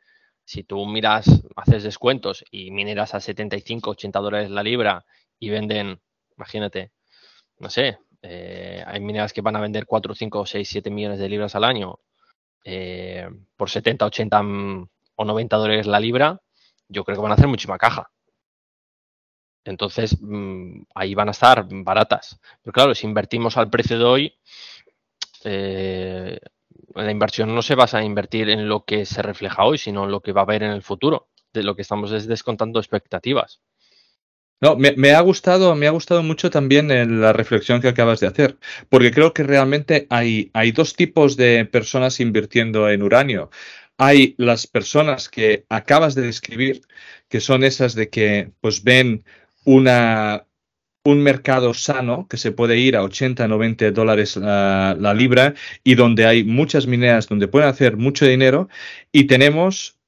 si tú miras, haces descuentos y mineras a 75, 80 dólares la libra y venden, imagínate, no sé, eh, hay mineras que van a vender 4, 5, 6, 7 millones de libras al año eh, por 70, 80 mm, o 90 dólares la libra, yo creo que van a hacer muchísima caja. Entonces, mm, ahí van a estar baratas. Pero claro, si invertimos al precio de hoy, eh, la inversión no se basa en invertir en lo que se refleja hoy, sino en lo que va a haber en el futuro. De lo que estamos es descontando expectativas. No, me, ha gustado, me ha gustado mucho también la reflexión que acabas de hacer, porque creo que realmente hay, hay dos tipos de personas invirtiendo en uranio. Hay las personas que acabas de describir, que son esas de que pues ven una, un mercado sano que se puede ir a 80, 90 dólares la, libra y donde hay muchas mineras donde pueden hacer mucho dinero y tenemos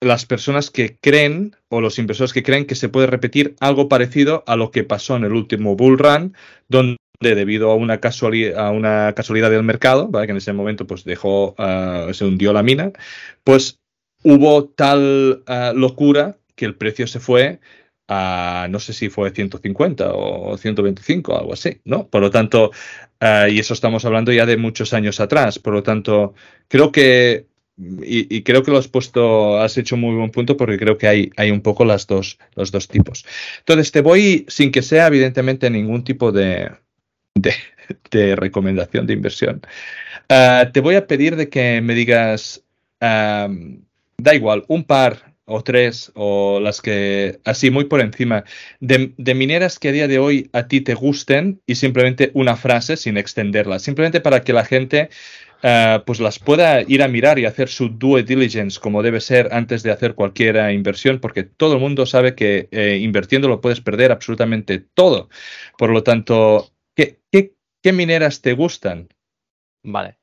las personas que creen o los inversores que creen que se puede repetir algo parecido a lo que pasó en el último bull run donde debido a una casualidad, a una casualidad del mercado, que en ese momento pues dejó, ah, se hundió la mina, pues hubo tal ah, locura que el precio se fue a no sé si fue 150 o 125, algo así, ¿no? Por lo tanto, eh, y eso estamos hablando ya de muchos años atrás, por lo tanto, creo que, y, creo que lo has puesto, has hecho muy buen punto porque creo que hay, hay un poco las dos, los dos tipos. Entonces, te voy, sin que sea evidentemente ningún tipo de, de, recomendación de inversión, eh, te voy a pedir de que me digas, eh, da igual, un par o tres, o las que, así muy por encima, de, mineras que a día de hoy a ti te gusten y simplemente una frase sin extenderla, simplemente para que la gente eh, pues las pueda ir a mirar y hacer su due diligence como debe ser antes de hacer cualquier inversión, porque todo el mundo sabe que eh, invirtiendo lo puedes perder absolutamente todo. Por lo tanto, ¿qué, qué mineras te gustan? Vale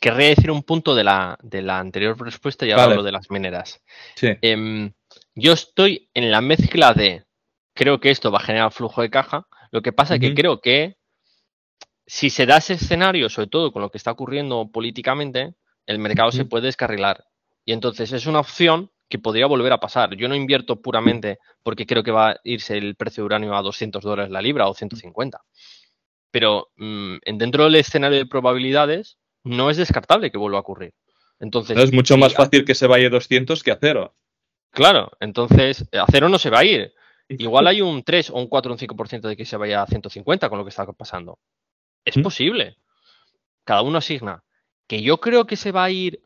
querría decir un punto de la, de la anterior respuesta y ahora lo de las mineras. Em, yo estoy en la mezcla de creo que esto va a generar flujo de caja. Lo que pasa es que creo que si se da ese escenario, sobre todo con lo que está ocurriendo políticamente, el mercado se puede descarrilar. Y entonces es una opción que podría volver a pasar. Yo no invierto puramente porque creo que va a irse el precio de uranio a 200 dólares la libra o 150. Pero mm, dentro del escenario de probabilidades, no es descartable que vuelva a ocurrir. Entonces, es mucho más fácil que se vaya 200 que a cero. Claro, entonces a cero no se va a ir. Igual hay un 3 o un 4 o un 5% de que se vaya a 150 con lo que está pasando. Es ¿Mm? posible. Cada uno asigna. Que yo creo que se va a ir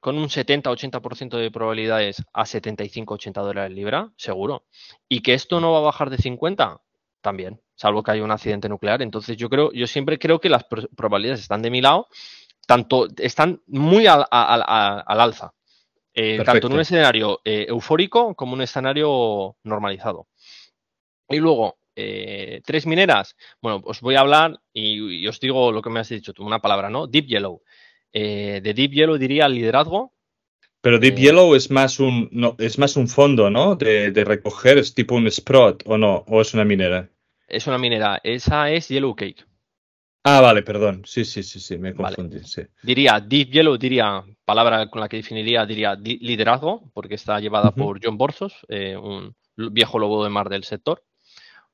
con un 70-80% de probabilidades a 75-80 dólares libra, seguro. Y que esto no va a bajar de 50, también salvo que haya un accidente nuclear. Entonces yo creo, yo siempre creo que las probabilidades están de mi lado, tanto están muy al, alza. Eh, tanto en un escenario eh, eufórico como en un escenario normalizado. Y luego, eh, tres mineras. Bueno, os voy a hablar y, os digo lo que me has dicho tú, una palabra, ¿no? Deep Yellow. De Deep Yellow diría liderazgo. Pero Deep Yellow es más un no, es más un fondo, ¿no? De, de recoger, es tipo un Sprott, ¿o no? ¿O es una minera? Es una minera. Esa es Yellow Cake. Ah, vale, perdón. Sí, sí, sí, sí, me Vale. confundí, sí. Diría Deep Yellow, diría, palabra con la que definiría, diría di- liderazgo, porque está llevada por John Borzos, eh, un viejo lobo de mar del sector.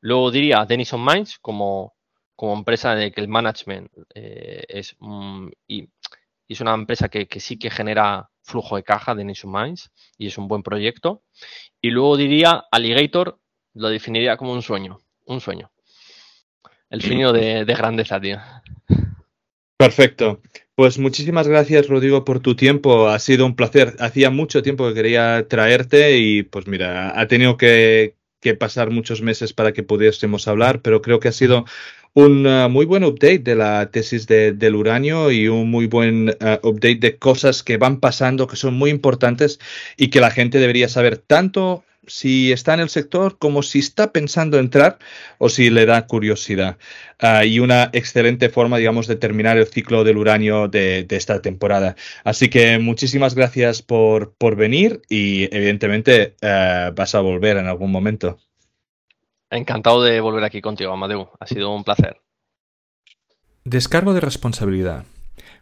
Luego diría Denison Mines como, como empresa de que el management eh, es, mm, y, y es una empresa que, que sí que genera flujo de caja, Denison Mines, y es un buen proyecto. Y luego diría Alligator, lo definiría como un sueño, un sueño. El sueño de, de grandeza, tío. Perfecto. Pues muchísimas gracias, Rodrigo, por tu tiempo. Ha sido un placer. Hacía mucho tiempo que quería traerte y pues mira, ha tenido que, que pasar muchos meses para que pudiésemos hablar, pero creo que ha sido un uh, muy buen update de la tesis de- del uranio y un muy buen uh, update de cosas que van pasando, que son muy importantes y que la gente debería saber tanto si está en el sector como si está pensando entrar o si le da curiosidad. Ah, y una excelente forma, digamos, de terminar el ciclo del uranio de, de esta temporada. Así que muchísimas gracias por, por venir y evidentemente eh, vas a volver en algún momento. Encantado de volver aquí contigo, Amadeu. Ha sido un placer. Descargo de responsabilidad.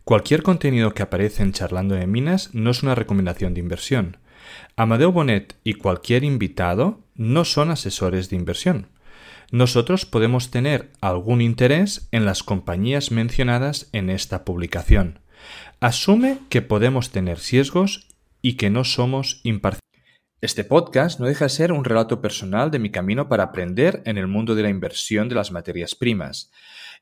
Cualquier contenido que aparece en Charlando de Minas no es una recomendación de inversión. Amadeo Bonet y cualquier invitado no son asesores de inversión. Nosotros podemos tener algún interés en las compañías mencionadas en esta publicación. Asume que podemos tener sesgos y que no somos imparciales. Este podcast no deja de ser un relato personal de mi camino para aprender en el mundo de la inversión de las materias primas.